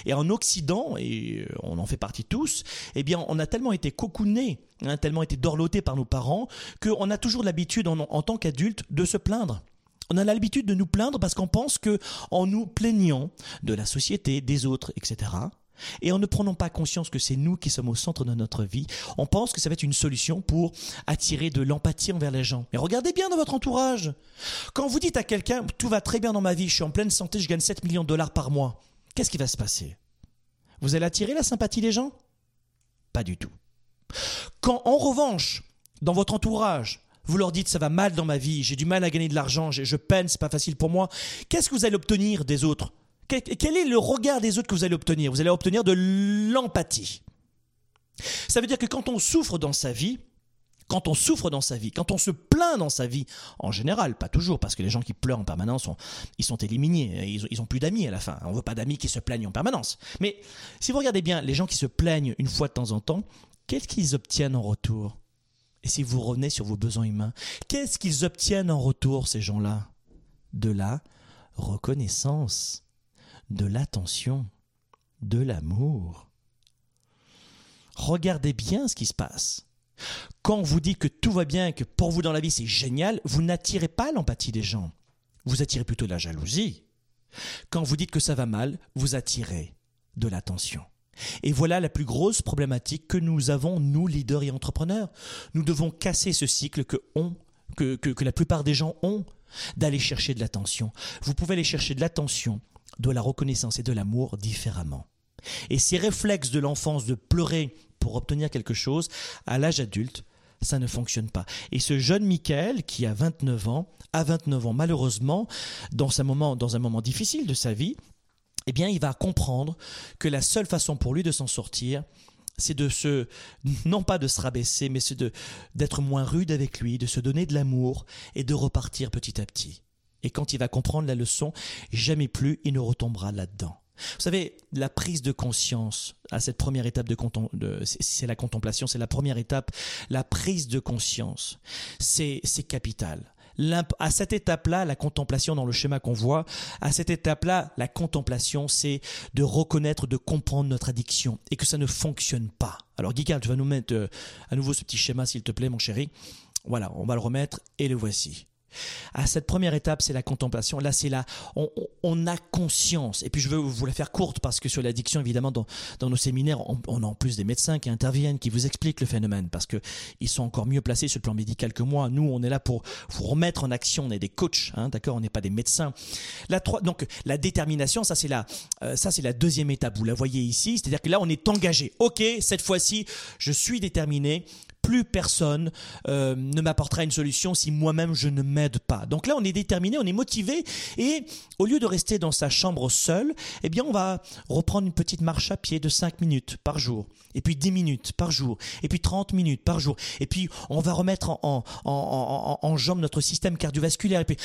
Et en Occident, et euh, on en fait partie tous, eh bien, on a tellement été cocoonés, hein, tellement été dorlotés par nos parents, qu'on a toujours l'habitude, en, en tant qu'adulte, de se plaindre. On a l'habitude de nous plaindre parce qu'on pense que, en nous plaignant de la société, des autres, etc., et en ne prenant pas conscience que c'est nous qui sommes au centre de notre vie, on pense que ça va être une solution pour attirer de l'empathie envers les gens. Mais regardez bien dans votre entourage. Quand vous dites à quelqu'un, tout va très bien dans ma vie, je suis en pleine santé, je gagne 7 millions de dollars par mois, qu'est-ce qui va se passer? Vous allez attirer la sympathie des gens? Pas du tout. Quand en revanche, dans votre entourage, vous leur dites ça va mal dans ma vie, j'ai du mal à gagner de l'argent, je peine, c'est pas facile pour moi, qu'est-ce que vous allez obtenir des autres? Quel est le regard des autres que vous allez obtenir? Vous allez obtenir de l'empathie. Ça veut dire que quand on souffre dans sa vie, quand on souffre dans sa vie, quand on se plaint dans sa vie, en général, pas toujours, parce que les gens qui pleurent en permanence, ils sont éliminés, ils, ils ont plus d'amis à la fin. On veut pas d'amis qui se plaignent en permanence. Mais si vous regardez bien, les gens qui se plaignent une fois de temps en temps, qu'est-ce qu'ils obtiennent en retour? Et si vous revenez sur vos besoins humains, qu'est-ce qu'ils obtiennent en retour, ces gens-là? De la reconnaissance de l'attention, de l'amour. Regardez bien ce qui se passe. Quand vous dites que tout va bien que pour vous dans la vie c'est génial, vous n'attirez pas l'empathie des gens. Vous attirez plutôt la jalousie. Quand vous dites que ça va mal, vous attirez de l'attention. Et voilà la plus grosse problématique que nous avons, nous, leaders et entrepreneurs. Nous devons casser ce cycle que, que, que la plupart des gens ont d'aller chercher de l'attention. Vous pouvez aller chercher de l'attention de la reconnaissance et de l'amour différemment. Et ces réflexes de l'enfance de pleurer pour obtenir quelque chose, à l'âge adulte, ça ne fonctionne pas. Et ce jeune Michael, qui a 29 ans, à 29 ans, malheureusement, dans un moment, dans un moment difficile de sa vie, eh bien, il va comprendre que la seule façon pour lui de s'en sortir, c'est de se, non pas de se rabaisser, mais c'est d'être moins rude avec lui, de se donner de l'amour et de repartir petit à petit. Et quand il va comprendre la leçon, jamais plus il ne retombera là-dedans. Vous savez, la prise de conscience à cette première étape de, c'est la contemplation, c'est la première étape, la prise de conscience, c'est capital. À cette étape-là, la contemplation dans le schéma qu'on voit, à cette étape-là, la contemplation, c'est de reconnaître, de comprendre notre addiction et que ça ne fonctionne pas. Alors Guy tu vas nous mettre euh, à nouveau ce petit schéma, s'il te plaît, mon chéri. Voilà, on va le remettre et le voici. À cette première étape, c'est la contemplation. Là, c'est là, on, a conscience. Et puis, je veux vous la faire courte parce que sur l'addiction, évidemment, dans, nos séminaires, on, a en plus des médecins qui interviennent, qui vous expliquent le phénomène parce que ils sont encore mieux placés sur le plan médical que moi. Nous, on est là pour vous remettre en action. On est des coachs, hein, d'accord? On n'est pas des médecins. La donc, la détermination, ça c'est la, euh, ça c'est la deuxième étape. Vous la voyez ici, c'est-à-dire que là, on est engagé. Ok, cette fois-ci, je suis déterminé plus personne euh, ne m'apportera une solution si moi-même je ne m'aide pas. Donc là, on est déterminé, on est motivé, et au lieu de rester dans sa chambre seul, eh bien, on va reprendre une petite marche à pied de 5 minutes par jour, et puis 10 minutes par jour, et puis 30 minutes par jour, et puis on va remettre en, en, en, en jambe notre système cardiovasculaire, et puis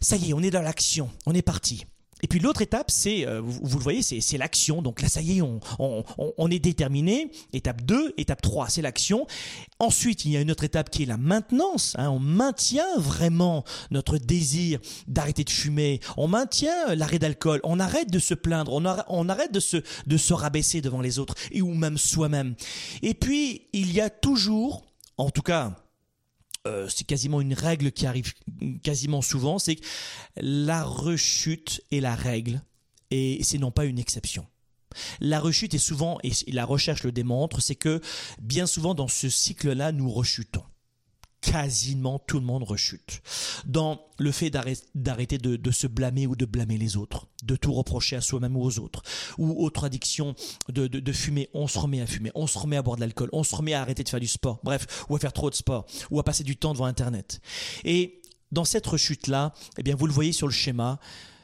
ça y est, on est dans l'action, on est parti. Et puis l'autre étape, c'est, euh, vous, le voyez, c'est l'action. Donc là, ça y est, on, on, est déterminé. Étape 2, étape 3, c'est l'action. Ensuite, il y a une autre étape qui est la maintenance. Hein. On maintient vraiment notre désir d'arrêter de fumer. On maintient l'arrêt d'alcool. On arrête de se plaindre. On, on arrête de se, de se rabaisser devant les autres et ou même soi-même. Et puis, il y a toujours, en tout cas, euh, c'est quasiment une règle qui arrive quasiment souvent, c'est que la rechute est la règle et c'est non pas une exception. La rechute est souvent, et la recherche le démontre, c'est que bien souvent dans ce cycle-là, nous rechutons quasiment tout le monde rechute. Dans le fait d'arrêter de, se blâmer ou de blâmer les autres, de tout reprocher à soi-même ou aux autres, ou autre addiction de, fumer, on se remet à fumer, on se remet à boire de l'alcool, on se remet à arrêter de faire du sport, bref, ou à faire trop de sport, ou à passer du temps devant Internet. Et dans cette rechute-là, eh bien, vous le voyez sur le schéma,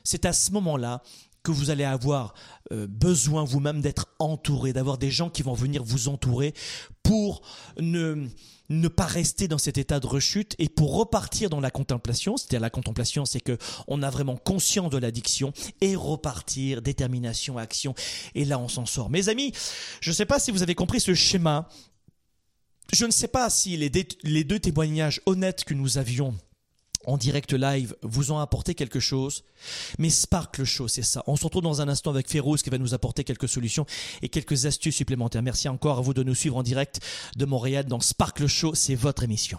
c'est à ce moment-là que vous allez avoir euh, besoin vous-même d'être entouré, d'avoir des gens qui vont venir vous entourer pour ne ne pas rester dans cet état de rechute et pour repartir dans la contemplation, c'est-à-dire la contemplation, c'est que on a vraiment conscience de l'addiction et repartir, détermination, action, et là on s'en sort. Mes amis, je ne sais pas si vous avez compris ce schéma. Je ne sais pas si les, les deux témoignages honnêtes que nous avions en direct live vous ont apporté quelque chose. Mais Sparkle Show, c'est ça. On se retrouve dans un instant avec Férouz qui va nous apporter quelques solutions et quelques astuces supplémentaires. Merci encore à vous de nous suivre en direct de Montréal dans Sparkle Show. C'est votre émission.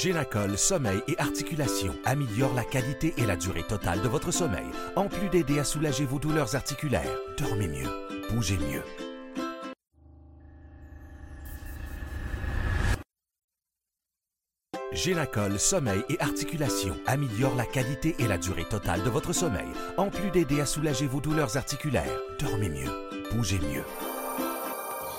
Génacol Sommeil et Articulation améliore la qualité et la durée totale de votre sommeil, en plus d'aider à soulager vos douleurs articulaires. Dormez mieux, bougez mieux. Génacol Sommeil et Articulation améliore la qualité et la durée totale de votre sommeil, en plus d'aider à soulager vos douleurs articulaires. Dormez mieux, bougez mieux.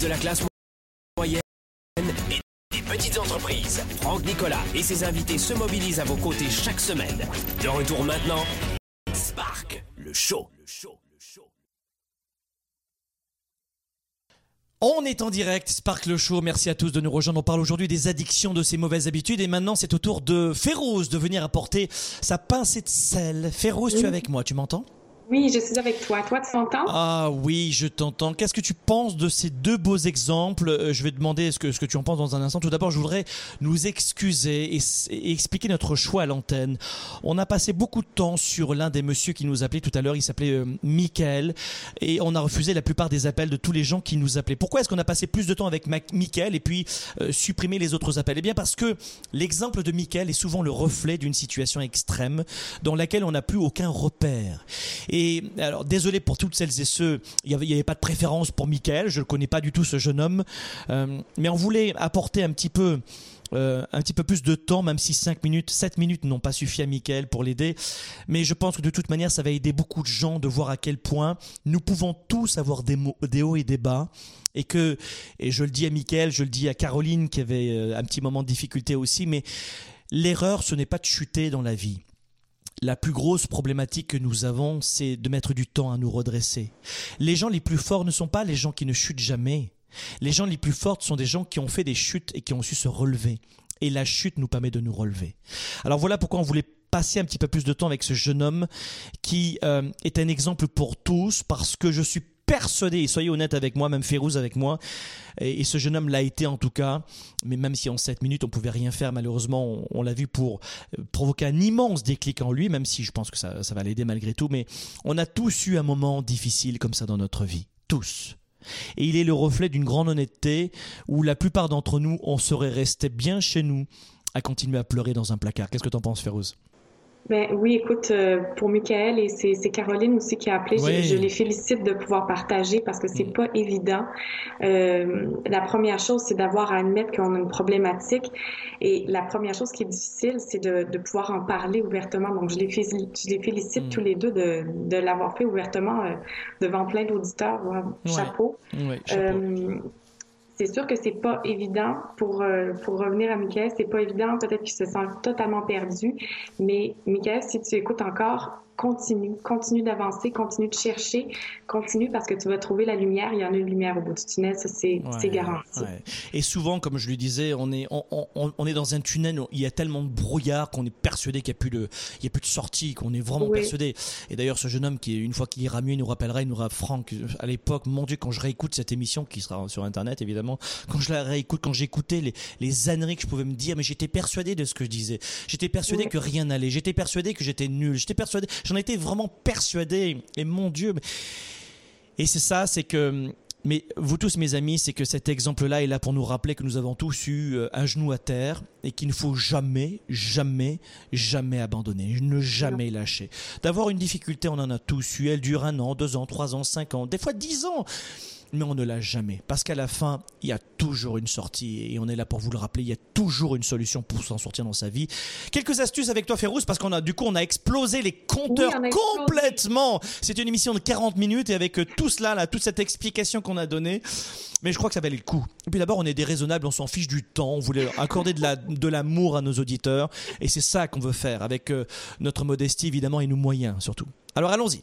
De la classe moyenne et des petites entreprises. Franck Nicolas et ses invités se mobilisent à vos côtés chaque semaine. De retour maintenant, Spark, le show. Le show. On est en direct, Sparkle Show. Merci à tous de nous rejoindre. On parle aujourd'hui des addictions, de ces mauvaises habitudes. Et maintenant, c'est au tour de Férouz de venir apporter sa pincée de sel. Férouz, tu es avec moi, tu m'entends? Oui, je suis avec toi. Toi, tu m'entends? Ah oui, je t'entends. Qu'est-ce que tu penses de ces deux beaux exemples? Euh, Je vais demander ce que, ce que tu en penses dans un instant. Tout d'abord, je voudrais nous excuser et, expliquer notre choix à l'antenne. On a passé beaucoup de temps sur l'un des messieurs qui nous appelait tout à l'heure. Il s'appelait euh, Michael. Et on a refusé la plupart des appels de tous les gens qui nous appelaient. Pourquoi est-ce qu'on a passé plus de temps avec Michael et puis euh, supprimé les autres appels? Eh bien parce que l'exemple de Michael est souvent le reflet d'une situation extrême dans laquelle on n'a plus aucun repère. Et et alors, désolé pour toutes celles et ceux, il n'y avait, pas de préférence pour Michael, je ne connais pas du tout ce jeune homme, euh, mais on voulait apporter un petit peu euh, un petit peu plus de temps, même si 5 minutes, 7 minutes n'ont pas suffi à Michael pour l'aider. Mais je pense que de toute manière, ça va aider beaucoup de gens de voir à quel point nous pouvons tous avoir des, des hauts et des bas. Et que, et je le dis à Michael, je le dis à Caroline qui avait euh, un petit moment de difficulté aussi, mais l'erreur, ce n'est pas de chuter dans la vie la plus grosse problématique que nous avons, c'est de mettre du temps à nous redresser. Les gens les plus forts ne sont pas les gens qui ne chutent jamais. Les gens les plus forts sont des gens qui ont fait des chutes et qui ont su se relever. Et la chute nous permet de nous relever. Alors voilà pourquoi on voulait passer un petit peu plus de temps avec ce jeune homme qui euh, est un exemple pour tous parce que je suis persuadé, soyez honnête avec moi, même Férouz avec moi, et, ce jeune homme l'a été en tout cas, mais même si en 7 minutes on pouvait rien faire, malheureusement, on, l'a vu pour euh, provoquer un immense déclic en lui, même si je pense que ça, ça va l'aider malgré tout, mais on a tous eu un moment difficile comme ça dans notre vie. Tous. Et il est le reflet d'une grande honnêteté où la plupart d'entre nous, on serait resté bien chez nous à continuer à pleurer dans un placard. Qu'est-ce que t'en penses, Férouz? Ben oui, écoute, euh, pour Michael et c'est Caroline aussi qui a appelé, je, les félicite de pouvoir partager parce que c'est mm. pas évident. Euh, la première chose, c'est d'avoir à admettre qu'on a une problématique et la première chose qui est difficile, c'est de, de, pouvoir en parler ouvertement. Donc, je les félicite, je les félicite mm. tous les deux de, de l'avoir fait ouvertement euh, devant plein d'auditeurs. Chapeau. chapeau c'est sûr que c'est pas évident pour euh, pour revenir à Michael, c'est pas évident. Peut-être qu'il se sent totalement perdu, mais Michael, si tu écoutes encore, continue, continue d'avancer, continue de chercher, continue parce que tu vas trouver la lumière. Il y en a une lumière au bout du tunnel, ça c'est garanti. Et souvent, comme je lui disais, on est on, on, on, est dans un tunnel où il y a tellement de brouillard qu'on est persuadé qu'il n'y a plus de il y a plus de sortie, qu'on est vraiment persuadé. Et d'ailleurs, ce jeune homme qui une fois qu'il ira mieux, il nous rappellera, il nous rappellera Franck à l'époque. Mon Dieu, quand je réécoute cette émission qui sera sur internet évidemment, quand je la réécoute, quand j'écoutais les les âneries que je pouvais me dire, mais j'étais persuadé de ce que je disais. J'étais persuadé que rien n'allait. J'étais persuadé que j'étais nul. J'étais persuadé J'en étais vraiment persuadé. Et mon Dieu. Et c'est ça, c'est que mais vous tous, mes amis, c'est que cet exemple-là est là pour nous rappeler que nous avons tous eu euh, un genou à terre et qu'il ne faut jamais, jamais, jamais abandonner, ne jamais lâcher. D'avoir une difficulté, on en a tous eu. Elle dure un an, deux ans, trois ans, cinq ans, des fois dix ans mais on ne l'a jamais. Parce qu'à la fin, il y a toujours une sortie et on est là pour vous le rappeler, il y a toujours une solution pour s'en sortir dans sa vie. Quelques astuces avec toi Férouz parce qu'on a du coup on a explosé les compteurs complètement. C'est une émission de 40 minutes et avec euh, tout cela là, toute cette explication qu'on a donnée, mais je crois que ça valait le coup. Et puis d'abord, on est déraisonnable, on s'en fiche du temps, on voulait accorder de la de l'amour à nos auditeurs et c'est ça qu'on veut faire avec euh, notre modestie évidemment et nos moyens surtout. Alors allons-y.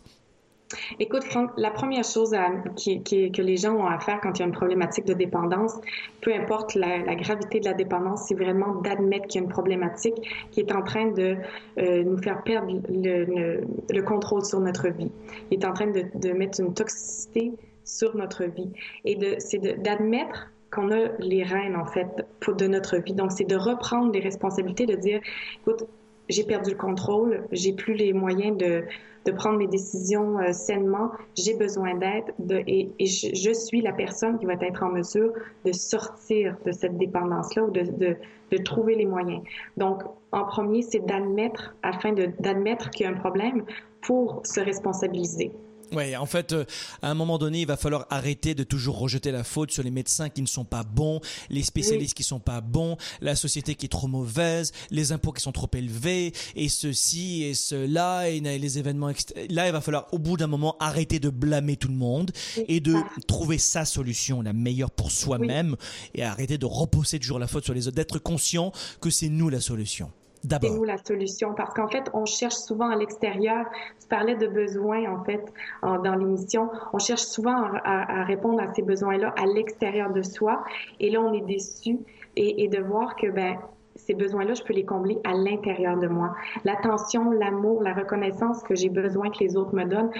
Écoute, Franck, la première chose que les gens ont à faire quand il y a une problématique de dépendance, peu importe la, gravité de la dépendance, c'est vraiment d'admettre qu'il y a une problématique qui est en train de euh, nous faire perdre le, contrôle sur notre vie. Il est en train de, mettre une toxicité sur notre vie. Et c'est d'admettre qu'on a les rênes, en fait, de notre vie. Donc, c'est de reprendre les responsabilités, de dire, écoute, j'ai perdu le contrôle, j'ai plus les moyens de, de prendre mes décisions euh, sainement, j'ai besoin d'aide et, je, suis la personne qui va être en mesure de sortir de cette dépendance-là ou de, de, de, trouver les moyens. Donc, en premier, c'est d'admettre, afin d'admettre qu'il y a un problème pour se responsabiliser. Ouais, en fait, euh, à un moment donné, il va falloir arrêter de toujours rejeter la faute sur les médecins qui ne sont pas bons, les spécialistes qui qui sont pas bons, la société qui est trop mauvaise, les impôts qui sont trop élevés, et ceci et cela, et les événements. Là, il va falloir, au bout d'un moment, arrêter de blâmer tout le monde et de trouver sa solution, la meilleure pour soi-même, et arrêter de reposer toujours la faute sur les autres, d'être conscient que c'est nous la solution. C'est nous la solution? Parce qu'en fait, on cherche souvent à l'extérieur. Tu parlais de besoins, en fait, dans l'émission. On cherche souvent à, répondre à ces besoins-là à l'extérieur de soi. Et là, on est déçu et, et de voir que, ben, ces besoins-là, je peux les combler à l'intérieur de moi. L'attention, l'amour, la reconnaissance que j'ai besoin que les autres me donnent,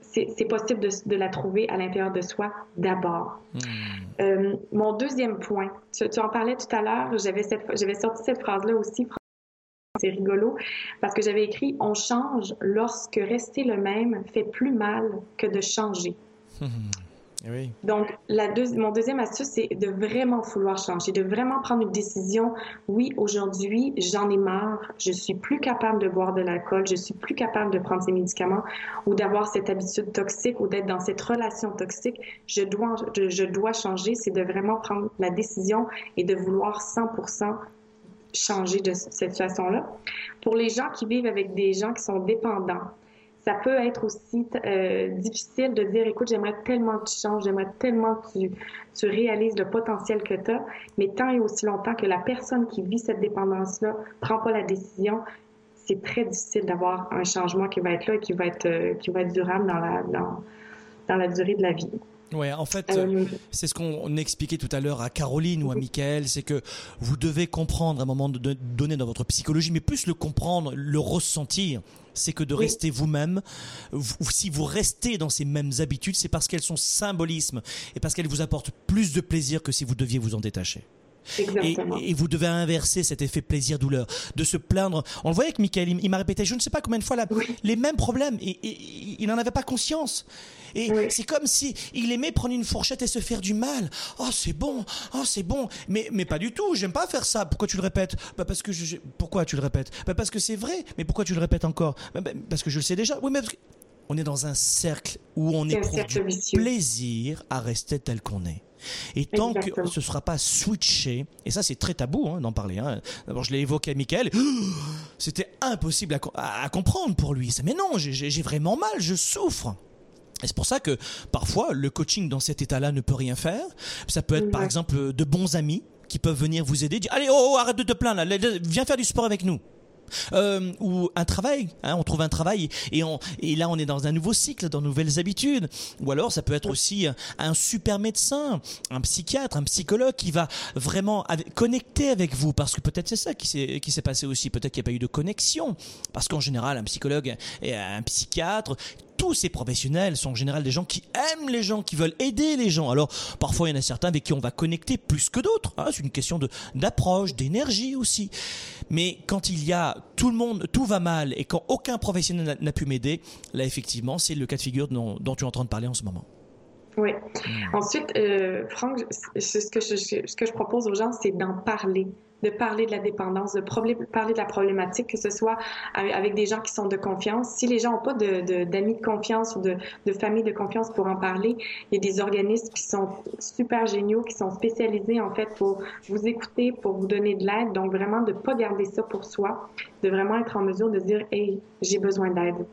c'est possible de, de, la trouver à l'intérieur de soi d'abord. Hmm. Euh, mon deuxième point, tu, tu, en parlais tout à l'heure, j'avais sorti cette phrase-là aussi. C'est rigolo parce que j'avais écrit On change lorsque rester le même fait plus mal que de changer. <laughs> Eh Donc, la mon deuxième astuce, c'est de vraiment vouloir changer, de vraiment prendre une décision. Oui, aujourd'hui, j'en ai marre, je suis plus capable de boire de l'alcool, je suis plus capable de prendre ces médicaments ou d'avoir cette habitude toxique ou d'être dans cette relation toxique. Je dois, je, dois changer, c'est de vraiment prendre la décision et de vouloir 100% changer de cette situation-là. Pour les gens qui vivent avec des gens qui sont dépendants, ça peut être aussi euh, difficile de dire, écoute, j'aimerais tellement que tu changes, j'aimerais tellement que tu, tu réalises le potentiel que tu as, mais tant et aussi longtemps que la personne qui vit cette dépendance-là prend pas la décision, c'est très difficile d'avoir un changement qui va être là et qui va être, euh, qui va être durable dans la, dans, dans la durée de la vie. Ouais, en fait, euh, c'est ce qu'on expliquait tout à l'heure à Caroline ou à Michael, c'est que vous devez comprendre à un moment donné dans votre psychologie, mais plus le comprendre, le ressentir, c'est que de rester vous-même, si vous restez dans ces mêmes habitudes, c'est parce qu'elles sont symbolisme et parce qu'elles vous apportent plus de plaisir que si vous deviez vous en détacher. Et, vous devez inverser cet effet plaisir-douleur, de se plaindre. On le voyait avec Michael, il, m'a répété je ne sais pas combien de fois les mêmes problèmes et, il n'en avait pas conscience. Et c'est comme si il aimait prendre une fourchette et se faire du mal. Oh, c'est bon, oh, c'est bon. Mais, mais pas du tout, j'aime pas faire ça. Pourquoi tu le répètes? Bah parce que je, Pourquoi tu le répètes? Bah Parce que c'est vrai. Mais pourquoi tu le répètes encore? Bah, bah, Parce que je le sais déjà. Oui, mais on est dans un cercle où on éprouve du plaisir à rester tel qu'on est. Et tant que ce ne sera pas switché, et ça c'est très tabou hein, d'en parler, hein. d'abord je l'ai évoqué à Michael, <gasps> c'était impossible à, comprendre pour lui. Mais non, j'ai vraiment mal, je souffre. Et c'est pour ça que parfois le coaching dans cet état-là ne peut rien faire. Ça peut être par exemple de bons amis qui peuvent venir vous aider, dire allez oh, oh arrête de te plaindre, viens faire du sport avec nous. Euh, ou un travail, hein, on trouve un travail et, on, et là on est dans un nouveau cycle, dans de nouvelles habitudes. Ou alors ça peut être aussi un super médecin, un psychiatre, un psychologue qui va vraiment connecter avec vous. Parce que peut-être c'est ça qui s'est qui s'est passé aussi, peut-être qu'il n'y a pas eu de connexion. Parce qu'en général un psychologue et un psychiatre tous ces professionnels sont en général des gens qui aiment les gens, qui veulent aider les gens. Alors parfois il y en a certains avec qui on va connecter plus que d'autres. Hein. c'est une question de d'approche, d'énergie aussi. Mais quand il y a tout le monde, tout va mal et quand aucun professionnel n'a pu m'aider, là effectivement c'est le cas de figure dont, tu es en train de parler en ce moment. Oui. Hmm. Ensuite, euh, Franck, ce que, je, ce que je propose aux gens, c'est d'en parler de parler de la dépendance, de parler de la problématique, que ce soit avec des gens qui sont de confiance. Si les gens n'ont pas d'amis de, confiance ou de, de famille de confiance pour en parler, il y a des organismes qui sont super géniaux, qui sont spécialisés en fait pour vous écouter, pour vous donner de l'aide. Donc vraiment de pas garder ça pour soi, de vraiment être en mesure de dire, hey, j'ai besoin d'aide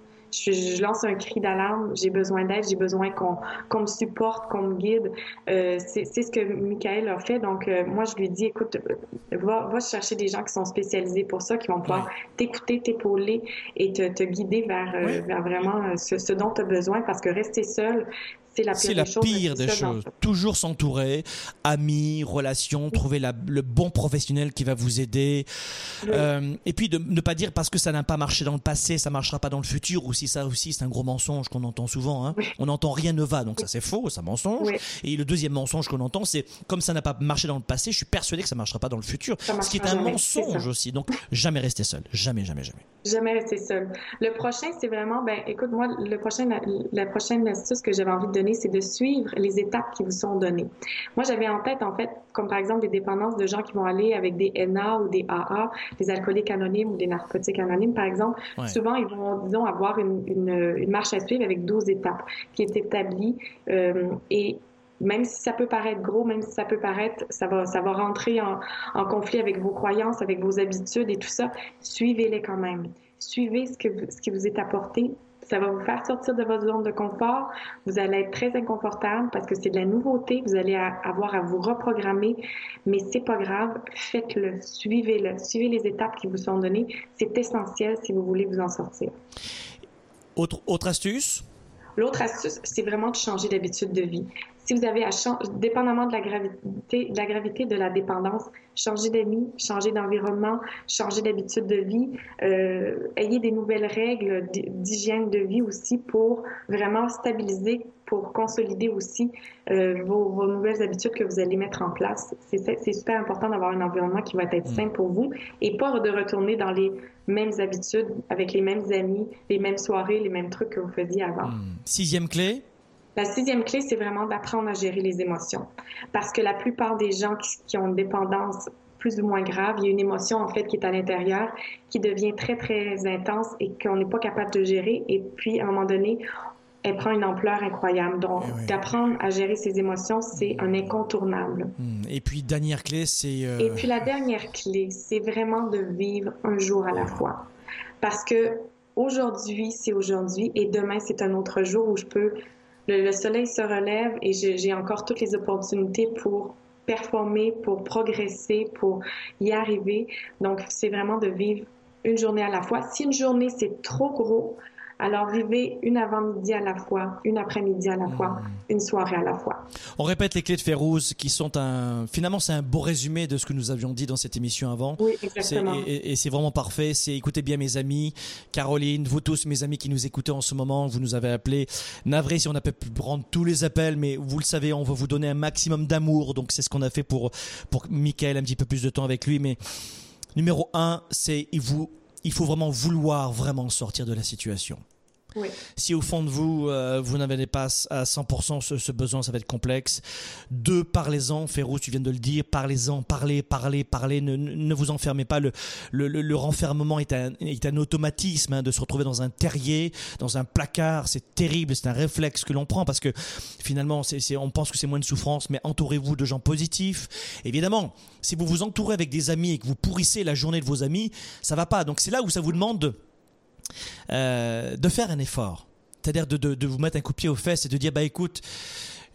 je, lance un cri d'alarme, j'ai besoin d'aide, j'ai besoin qu'on me supporte, qu'on me guide. Euh, c'est ce que Michael a fait. Donc, euh, moi, je lui dis, écoute, euh, va, va chercher des gens qui sont spécialisés pour ça, qui vont pouvoir t'écouter, t'épauler et te, te guider vers, vers vraiment ce, ce dont tu as besoin parce que rester seul, c'est la pire des, choses. Toujours s'entourer, amis, relations, trouver le bon professionnel qui va vous aider. Euh, et puis de ne pas dire parce que ça n'a pas marché dans le passé, ça marchera pas dans le futur. Ou si ça aussi, c'est un gros mensonge qu'on entend souvent. Hein. On entend rien ne va, donc ça c'est faux, c'est un mensonge. Et le deuxième mensonge qu'on entend, c'est comme ça n'a pas marché dans le passé, je suis persuadé que ça marchera pas dans le futur. Ce qui est un mensonge aussi. Donc jamais rester seul, jamais, jamais, jamais. Jamais rester seul. Le prochain, c'est vraiment, ben, écoute, moi, le prochain, la, la prochaine astuce que j'avais envie de c'est de suivre les étapes qui vous sont données. Moi, j'avais en tête, en fait, comme par exemple des dépendances de gens qui vont aller avec des NA ou des AA, des alcooliques anonymes ou des narcotiques anonymes, par exemple. Souvent, ils vont, disons, avoir une, une, marche à suivre avec 12 étapes qui est établie euh, et même si ça peut paraître gros, même si ça peut paraître, ça va, ça va rentrer en, en conflit avec vos croyances, avec vos habitudes et tout ça, suivez-les quand même. Suivez ce, que, ce qui vous est apporté ça va vous faire sortir de votre zone de confort. Vous allez être très inconfortable parce que c'est de la nouveauté. Vous allez avoir à vous reprogrammer, mais c'est pas grave. Faites-le, suivez-le, suivez les étapes qui vous sont données. C'est essentiel si vous voulez vous en sortir. Autre, autre astuce? L'autre astuce, c'est vraiment de changer d'habitude de vie. Si vous avez à changer, dépendamment de la gravité, de la gravité de la dépendance, changer d'amis, changer d'environnement, changer d'habitude de vie, euh, ayez des nouvelles règles d'hygiène de vie aussi pour vraiment stabiliser, pour consolider aussi euh, vos, vos, nouvelles habitudes que vous allez mettre en place. C'est super important d'avoir un environnement qui va être sain pour vous et pas de retourner dans les mêmes habitudes, avec les mêmes amis, les mêmes soirées, les mêmes trucs que vous faisiez avant. Hmm. Sixième clé? La sixième clé, c'est vraiment d'apprendre à gérer les émotions. Parce que la plupart des gens qui, ont une dépendance plus ou moins grave, il y a une émotion en fait qui est à l'intérieur, qui devient très très intense et qu'on n'est pas capable de gérer. Et puis à un moment donné, elle prend une ampleur incroyable. Donc, eh d'apprendre à gérer ses émotions, c'est un incontournable. Hmm. Et puis, dernière clé, c'est... Euh, et puis, la dernière clé, c'est vraiment de vivre un jour à la fois. Parce que aujourd'hui, c'est aujourd'hui et demain, c'est un autre jour où je peux... Le, soleil se relève et j'ai encore toutes les opportunités pour performer, pour progresser, pour y arriver. Donc, c'est vraiment de vivre une journée à la fois. Si une journée, c'est trop gros, alors vivez une avant-midi à la fois, une après-midi à la fois, mmh. une soirée à la fois. On répète les clés de Férouz qui sont un finalement c'est un beau résumé de ce que nous avions dit dans cette émission avant. Oui, exactement. Et, c'est vraiment parfait. C'est écoutez bien mes amis, Caroline, vous tous mes amis qui nous écoutez en ce moment, vous nous avez appelé. Navré si on n'a pas pu prendre tous les appels, mais vous le savez, on va vous donner un maximum d'amour. Donc c'est ce qu'on a fait pour pour Michael, un petit peu plus de temps avec lui, mais numéro un, c'est il vous il faut vraiment vouloir vraiment sortir de la situation. Si au fond de vous, euh, vous n'avez pas à 100% ce, besoin, ça va être complexe. Deux, parlez-en. Férouz, tu viens de le dire. Parlez-en. Parlez, parlez, parlez. Ne, ne vous enfermez pas. Le, le, le, renfermement est un, est un automatisme hein, de se retrouver dans un terrier, dans un placard. C'est terrible. C'est un réflexe que l'on prend parce que finalement, on pense que c'est moins de souffrance, mais entourez-vous de gens positifs. Évidemment, si vous vous entourez avec des amis et que vous pourrissez la journée de vos amis, ça va pas. Donc c'est là où ça vous demande euh, de faire un effort. C'est-à-dire de, de, de, vous mettre un coup de pied aux fesses et de dire, bah écoute,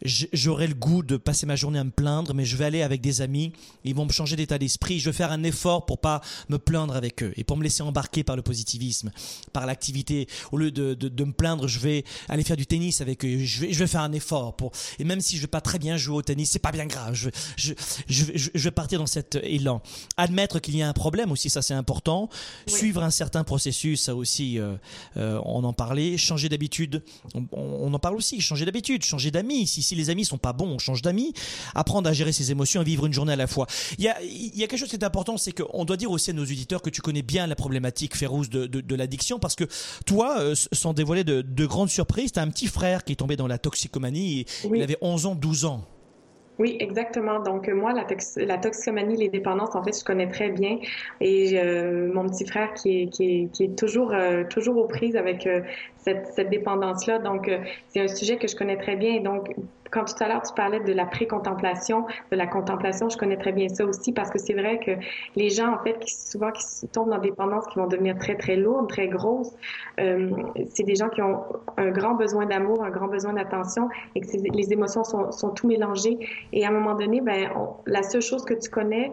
j'aurai le goût de passer ma journée à me plaindre, mais je vais aller avec des amis, ils vont me changer d'état d'esprit, je vais faire un effort pour pas me plaindre avec eux et pour me laisser embarquer par le positivisme, par l'activité. Au lieu de, de, de, me plaindre, je vais aller faire du tennis avec eux, je vais, je vais faire un effort pour, et même si je vais pas très bien jouer au tennis, c'est pas bien grave, je, je, je, je vais partir dans cet élan. Admettre qu'il y a un problème aussi, ça c'est important. Suivre un certain processus, ça aussi, euh, euh, on en parlait. Changer d'habitude, on, on, en parle aussi, changer d'habitude, changer d'amis, si si les amis sont pas bons, on change d'amis. Apprendre à gérer ses émotions et vivre une journée à la fois. Il y a, il y a quelque chose qui est important, c'est qu'on doit dire aussi à nos auditeurs que tu connais bien la problématique féroce de, de, de l'addiction parce que toi, euh, sans dévoiler de, de grandes surprises, tu as un petit frère qui est tombé dans la toxicomanie. Et Il avait 11 ans, 12 ans. Oui, exactement. Donc moi, la, la toxicomanie, les dépendances, en fait, je connais très bien. Et euh, mon petit frère qui est, qui est, qui est toujours, euh, toujours aux prises avec cette, dépendance-là. Donc c'est un sujet que je connais très bien. Donc quand tout à l'heure tu parlais de la pré-contemplation, de la contemplation, je connais très bien ça aussi parce que c'est vrai que les gens en fait qui souvent qui tombent dans des dépendances qui vont devenir très très lourdes, très grosses, euh, c'est des gens qui ont un grand besoin d'amour, un grand besoin d'attention et que les émotions sont, sont tout mélangées et à un moment donné, ben la seule chose que tu connais,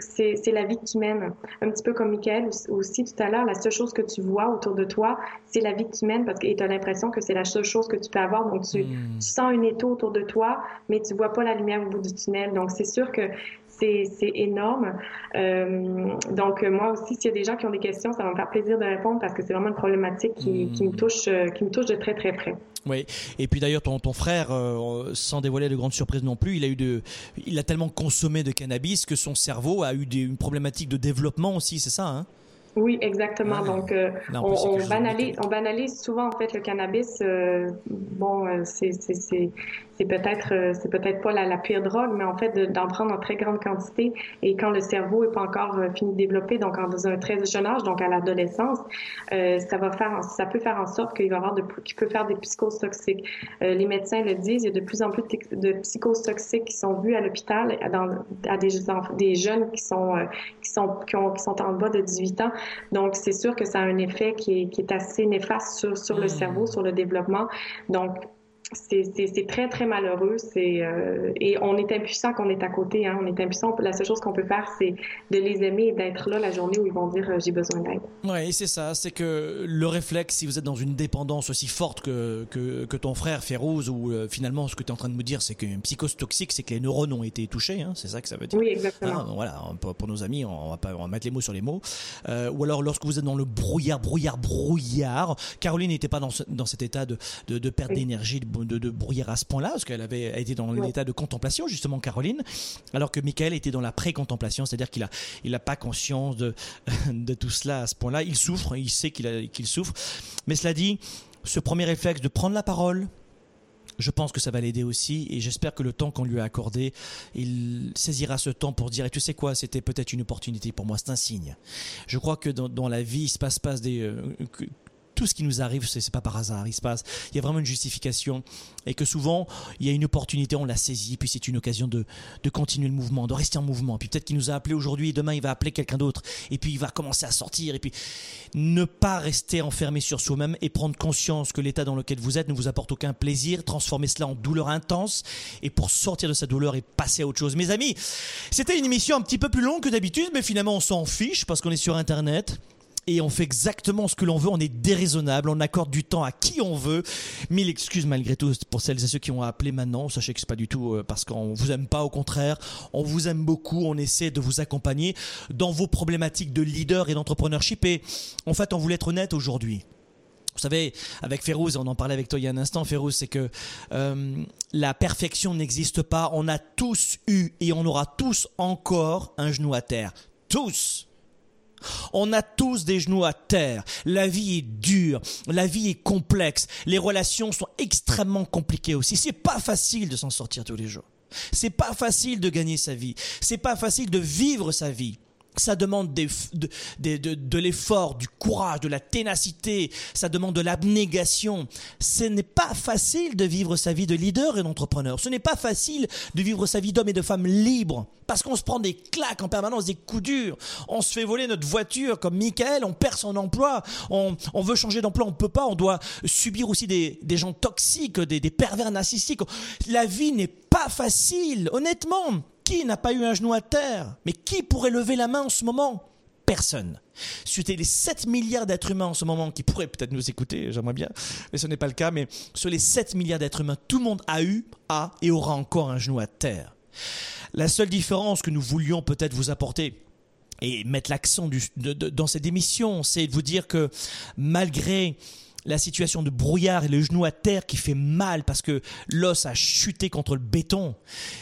c'est la vie que tu mènes. Un petit peu comme Michael aussi tout à l'heure, la seule chose que tu vois autour de toi, c'est la vie que tu parce que tu as l'impression que c'est la seule chose que tu peux avoir. Donc tu, hmm. tu sens une étau autour de toi, mais tu vois pas la lumière au bout du tunnel. Donc, c'est sûr que c'est énorme. Euh, donc, moi aussi, s'il y a des gens qui ont des questions, ça va me faire plaisir de répondre parce que c'est vraiment une problématique qui, qui, me touche, euh, qui me touche de très, très près. Oui, et puis d'ailleurs ton, ton frère, euh, sans dévoiler de grandes surprises non plus, il a eu de, il a tellement consommé de cannabis que son cerveau a eu des, une problématique de développement aussi, c'est ça hein? Oui, exactement. Donc, euh, on, on, banalise, on, banalise, souvent en fait le cannabis. Euh, bon, euh, c'est c'est peut-être euh, c'est peut-être pas la, la, pire drogue, mais en fait d'en prendre en très grande quantité et quand le cerveau est pas encore euh, fini de développer, donc dans un très jeune âge, donc à l'adolescence, euh, ça va faire ça peut faire en sorte qu'il va avoir de qu'il peut faire des psychoses toxiques. Euh, les médecins le disent, il y a de plus en plus de, de psychoses toxiques qui sont vues à l'hôpital à des des jeunes qui sont qui sont qui, ont, qui, sont en bas de 18 ans. Donc c'est sûr que ça a un effet qui est, qui est assez néfaste sur sur le mmh. cerveau, sur le développement. Donc c'est très, très malheureux. C'est euh, et on est impuissant qu'on est à côté. Hein. On est impuissant. La seule chose qu'on peut faire, c'est de les aimer et d'être là la journée où ils vont dire euh, j'ai besoin d'aide. Oui, c'est ça. C'est que le réflexe, si vous êtes dans une dépendance aussi forte que, que, que ton frère Férouz, ou euh, finalement ce que tu es en train de me dire, c'est qu'une psychose toxique, c'est que les neurones ont été touchés. Hein. C'est ça que ça veut dire. Oui, exactement. Voilà, pour, nos amis, on va, pas, on va mettre les mots sur les mots. ou alors lorsque vous êtes dans le brouillard, brouillard, brouillard. Caroline n'était pas dans, dans cet état de, de, de perte d'énergie, de de, de brouillard à ce point-là, parce qu'elle avait été dans l'état de contemplation, justement, Caroline, alors que Michael était dans la pré-contemplation, c'est-à-dire qu'il a, il a pas conscience de, <laughs> de tout cela à ce point-là. Il souffre, il sait qu'il souffre. Mais cela dit, ce premier réflexe de prendre la parole, je pense que ça va l'aider aussi et j'espère que le temps qu'on lui a accordé, il saisira ce temps pour dire et tu sais quoi, c'était peut-être une opportunité pour moi, c'est un signe. Je crois que dans, dans la vie, il se passe, passe des, euh, tout ce qui nous arrive, c'est pas par hasard. Il se passe, il y a vraiment une justification et que souvent il y a une opportunité, on la saisit, puis c'est une occasion de, de continuer le mouvement, de rester en mouvement. Puis peut-être qu'il nous a appelé aujourd'hui demain il va appeler quelqu'un d'autre et puis il va commencer à sortir et puis ne pas rester enfermé sur soi-même et prendre conscience que l'état dans lequel vous êtes ne vous apporte aucun plaisir, transformer cela en douleur intense et pour sortir de sa douleur et passer à autre chose. Mes amis, c'était une émission un petit peu plus longue que d'habitude, mais finalement on s'en fiche parce qu'on est sur Internet et on fait exactement ce que l'on veut, on est déraisonnable, on accorde du temps à qui on veut. Mille excuses malgré tout pour celles et ceux qui ont appelé maintenant. Sachez que c'est pas du tout euh, parce qu'on vous aime pas, au contraire, on vous aime beaucoup, on essaie de vous accompagner dans vos problématiques de leader et d'entrepreneurship. Et en fait, on voulait être honnête aujourd'hui. Vous savez, avec Férouz, on en parlait avec toi il y a un instant, Férouz, c'est que euh, la perfection n'existe pas. On a tous eu et on aura tous encore un genou à terre. Tous on a tous des genoux à terre. La vie est dure. La vie est complexe. Les relations sont extrêmement compliquées aussi. C'est pas facile de s'en sortir tous les jours. C'est pas facile de gagner sa vie. C'est pas facile de vivre sa vie ça demande de, l'effort, du courage, de la ténacité, ça demande de l'abnégation. Ce n'est pas facile de vivre sa vie de leader et d'entrepreneur. Ce n'est pas facile de vivre sa vie d'homme et de femme libre. Parce qu'on se prend des claques en permanence, des coups durs. On se fait voler notre voiture comme Michael, on perd son emploi. On, veut changer d'emploi, on peut pas. On doit subir aussi des, gens toxiques, des pervers narcissiques. La vie n'est pas facile, honnêtement. Qui n'a pas eu un genou à terre? Mais qui pourrait lever la main en ce moment? Personne. C'était les 7 milliards d'êtres humains en ce moment qui pourraient peut-être nous écouter, j'aimerais bien, mais ce n'est pas le cas, mais sur les 7 milliards d'êtres humains, tout le monde a eu, a et aura encore un genou à terre. La seule différence que nous voulions peut-être vous apporter, et mettre l'accent dans cette émission, c'est de vous dire que malgré la situation de brouillard et le genou à terre qui fait mal parce que l'os a chuté contre le béton,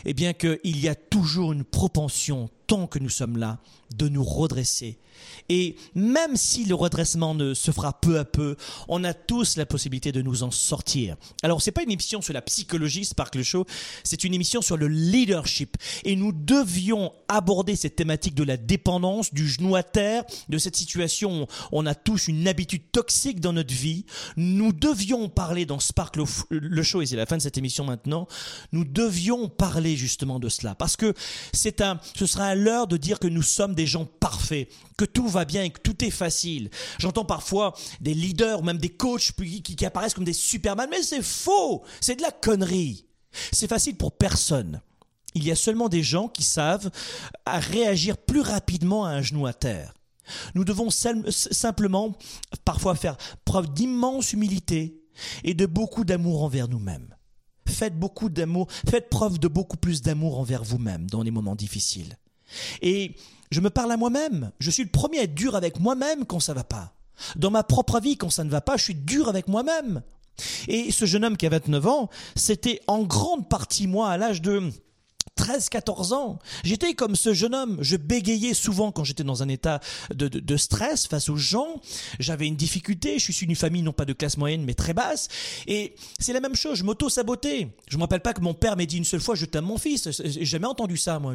eh bien qu'il y a toujours une propension, tant que nous sommes là, de nous redresser et même si le redressement ne se fera peu à peu, on a tous la possibilité de nous en sortir. Alors, c'est pas une émission sur la psychologie, Sparkle Show, c'est une émission sur le leadership. Et nous devions aborder cette thématique de la dépendance, du genou à terre, de cette situation où on a tous une habitude toxique dans notre vie. Nous devions parler dans Sparkle le Show, et c'est la fin de cette émission maintenant, nous devions parler justement de cela. Parce que c'est un, ce sera à l'heure de dire que nous sommes des gens parfaits, que tout va bien et que tout est facile. J'entends parfois des leaders ou même des coachs qui, apparaissent comme des superman, mais c'est faux, c'est de la connerie. C'est facile pour personne. Il y a seulement des gens qui savent réagir plus rapidement à un genou à terre. Nous devons simplement parfois faire preuve d'immense humilité et de beaucoup d'amour envers nous-mêmes. Faites beaucoup d'amour, faites preuve de beaucoup plus d'amour envers vous-même dans les moments difficiles. Et je me parle à moi-même. Je suis le premier à être dur avec moi-même quand ça va pas. Dans ma propre vie, quand ça ne va pas, je suis dur avec moi-même. Et ce jeune homme qui a 29 ans, c'était en grande partie moi à l'âge de 13-14 ans. J'étais comme ce jeune homme. Je bégayais souvent quand j'étais dans un état de, stress face aux gens. J'avais une difficulté. Je suis d'une famille non pas de classe moyenne mais très basse. Et c'est la même chose. Je m'auto-sabotais. Je me rappelle pas que mon père m'ait dit une seule fois je t'aime mon fils. J'ai jamais entendu ça moi.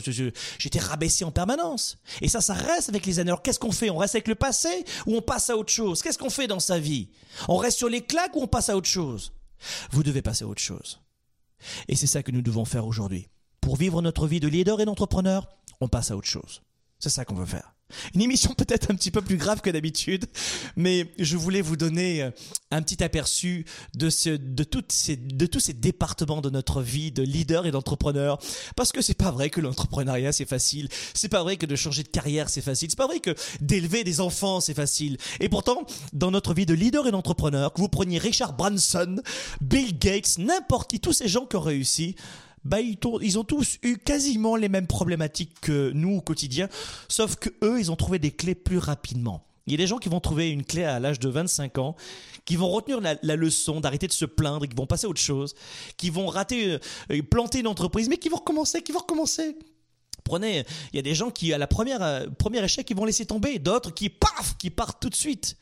J'étais rabaissé en permanence. Et ça, ça reste avec les années. Alors qu'est-ce qu'on fait? On reste avec le passé ou on passe à autre chose? Qu'est-ce qu'on fait dans sa vie? On reste sur les claques ou on passe à autre chose? Vous devez passer à autre chose. Et c'est ça que nous devons faire aujourd'hui. Pour vivre notre vie de leader et d'entrepreneur, on passe à autre chose. C'est ça qu'on veut faire. Une émission <laughs> peut-être un petit peu plus grave que d'habitude, mais je voulais vous donner euh, un petit aperçu de, toutes ces, tous ces départements de notre vie de leader et d'entrepreneur. Parce que c'est pas vrai que l'entrepreneuriat c'est facile, c'est pas vrai que de changer de carrière c'est facile, c'est pas vrai que d'élever des enfants c'est facile. Et pourtant, dans notre vie de leader et d'entrepreneur, que vous preniez Richard Branson, Bill Gates, n'importe qui, tous ces gens qui ont réussi, bah, ils, ont tous eu quasiment les mêmes problématiques que nous au quotidien, sauf que eux, ils ont trouvé des clés plus rapidement. Il y a des gens qui vont trouver une clé à l'âge de 25 ans, qui vont retenir la, leçon d'arrêter de se plaindre, qui vont passer à autre chose, qui vont rater, euh, planter une entreprise, mais qui vont recommencer, qui vont recommencer. Prenez, il y a des gens qui, à la première, euh, premier échec, ils vont laisser tomber. D'autres qui, paf, qui partent tout de suite.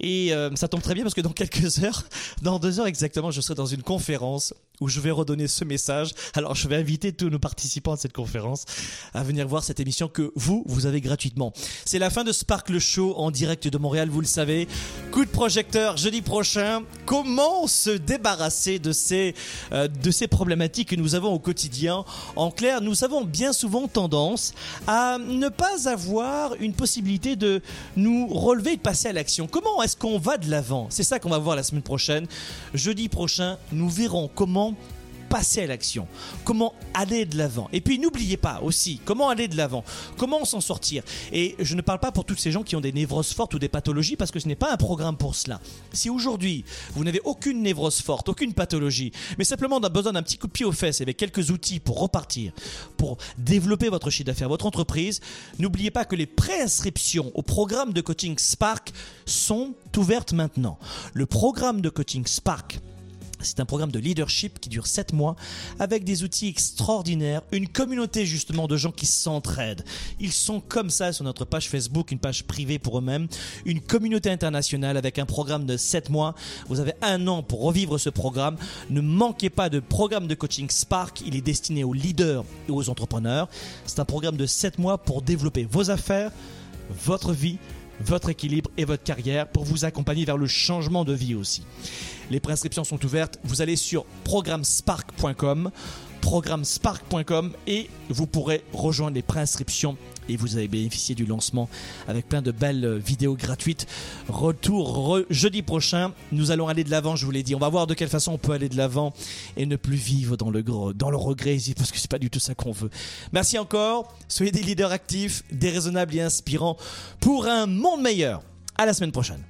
Et euh, ça tombe très bien parce que dans <laughs> quelques heures, dans deux heures exactement, je serai dans une conférence où je vais redonner ce message. Alors, je vais inviter tous nos participants à cette conférence à venir voir cette émission que vous, vous avez gratuitement. C'est la fin de Sparkle Show en direct de Montréal, vous le savez. Coup de projecteur jeudi prochain. Comment se débarrasser de ces, euh, de ces problématiques que nous avons au quotidien? En clair, nous avons bien souvent tendance à ne pas avoir une possibilité de nous relever et de passer à l'action. Comment est-ce qu'on va de l'avant? C'est ça qu'on va voir la semaine prochaine. Jeudi prochain, nous verrons comment passer à l'action, comment aller de l'avant. Et puis n'oubliez pas aussi comment aller de l'avant, comment s'en sortir. Et je ne parle pas pour tous ces gens qui ont des névroses fortes ou des pathologies parce que ce n'est pas un programme pour cela. Si aujourd'hui vous n'avez aucune névrose forte, aucune pathologie, mais simplement besoin d'un petit coup de pied aux fesses avec quelques outils pour repartir, pour développer votre chiffre d'affaires, votre entreprise, n'oubliez pas que les préinscriptions au programme de coaching Spark sont ouvertes maintenant. Le programme de coaching Spark c'est un programme de leadership qui dure 7 mois avec des outils extraordinaires, une communauté justement de gens qui s'entraident. Ils sont comme ça sur notre page Facebook, une page privée pour eux-mêmes, une communauté internationale avec un programme de 7 mois. Vous avez un an pour revivre ce programme. Ne manquez pas de programme de coaching Spark, il est destiné aux leaders et aux entrepreneurs. C'est un programme de 7 mois pour développer vos affaires, votre vie, votre équilibre et votre carrière pour vous accompagner vers le changement de vie aussi. Les prescriptions sont ouvertes. Vous allez sur programmespark.com programmespark.com et vous pourrez rejoindre les préinscriptions et vous allez bénéficier du lancement avec plein de belles vidéos gratuites. Retour jeudi prochain, nous allons aller de l'avant, je vous l'ai dit. On va voir de quelle façon on peut aller de l'avant et ne plus vivre dans le dans le regret parce que c'est pas du tout ça qu'on veut. Merci encore. Soyez des leaders actifs, déraisonnables et inspirants pour un monde meilleur. À la semaine prochaine.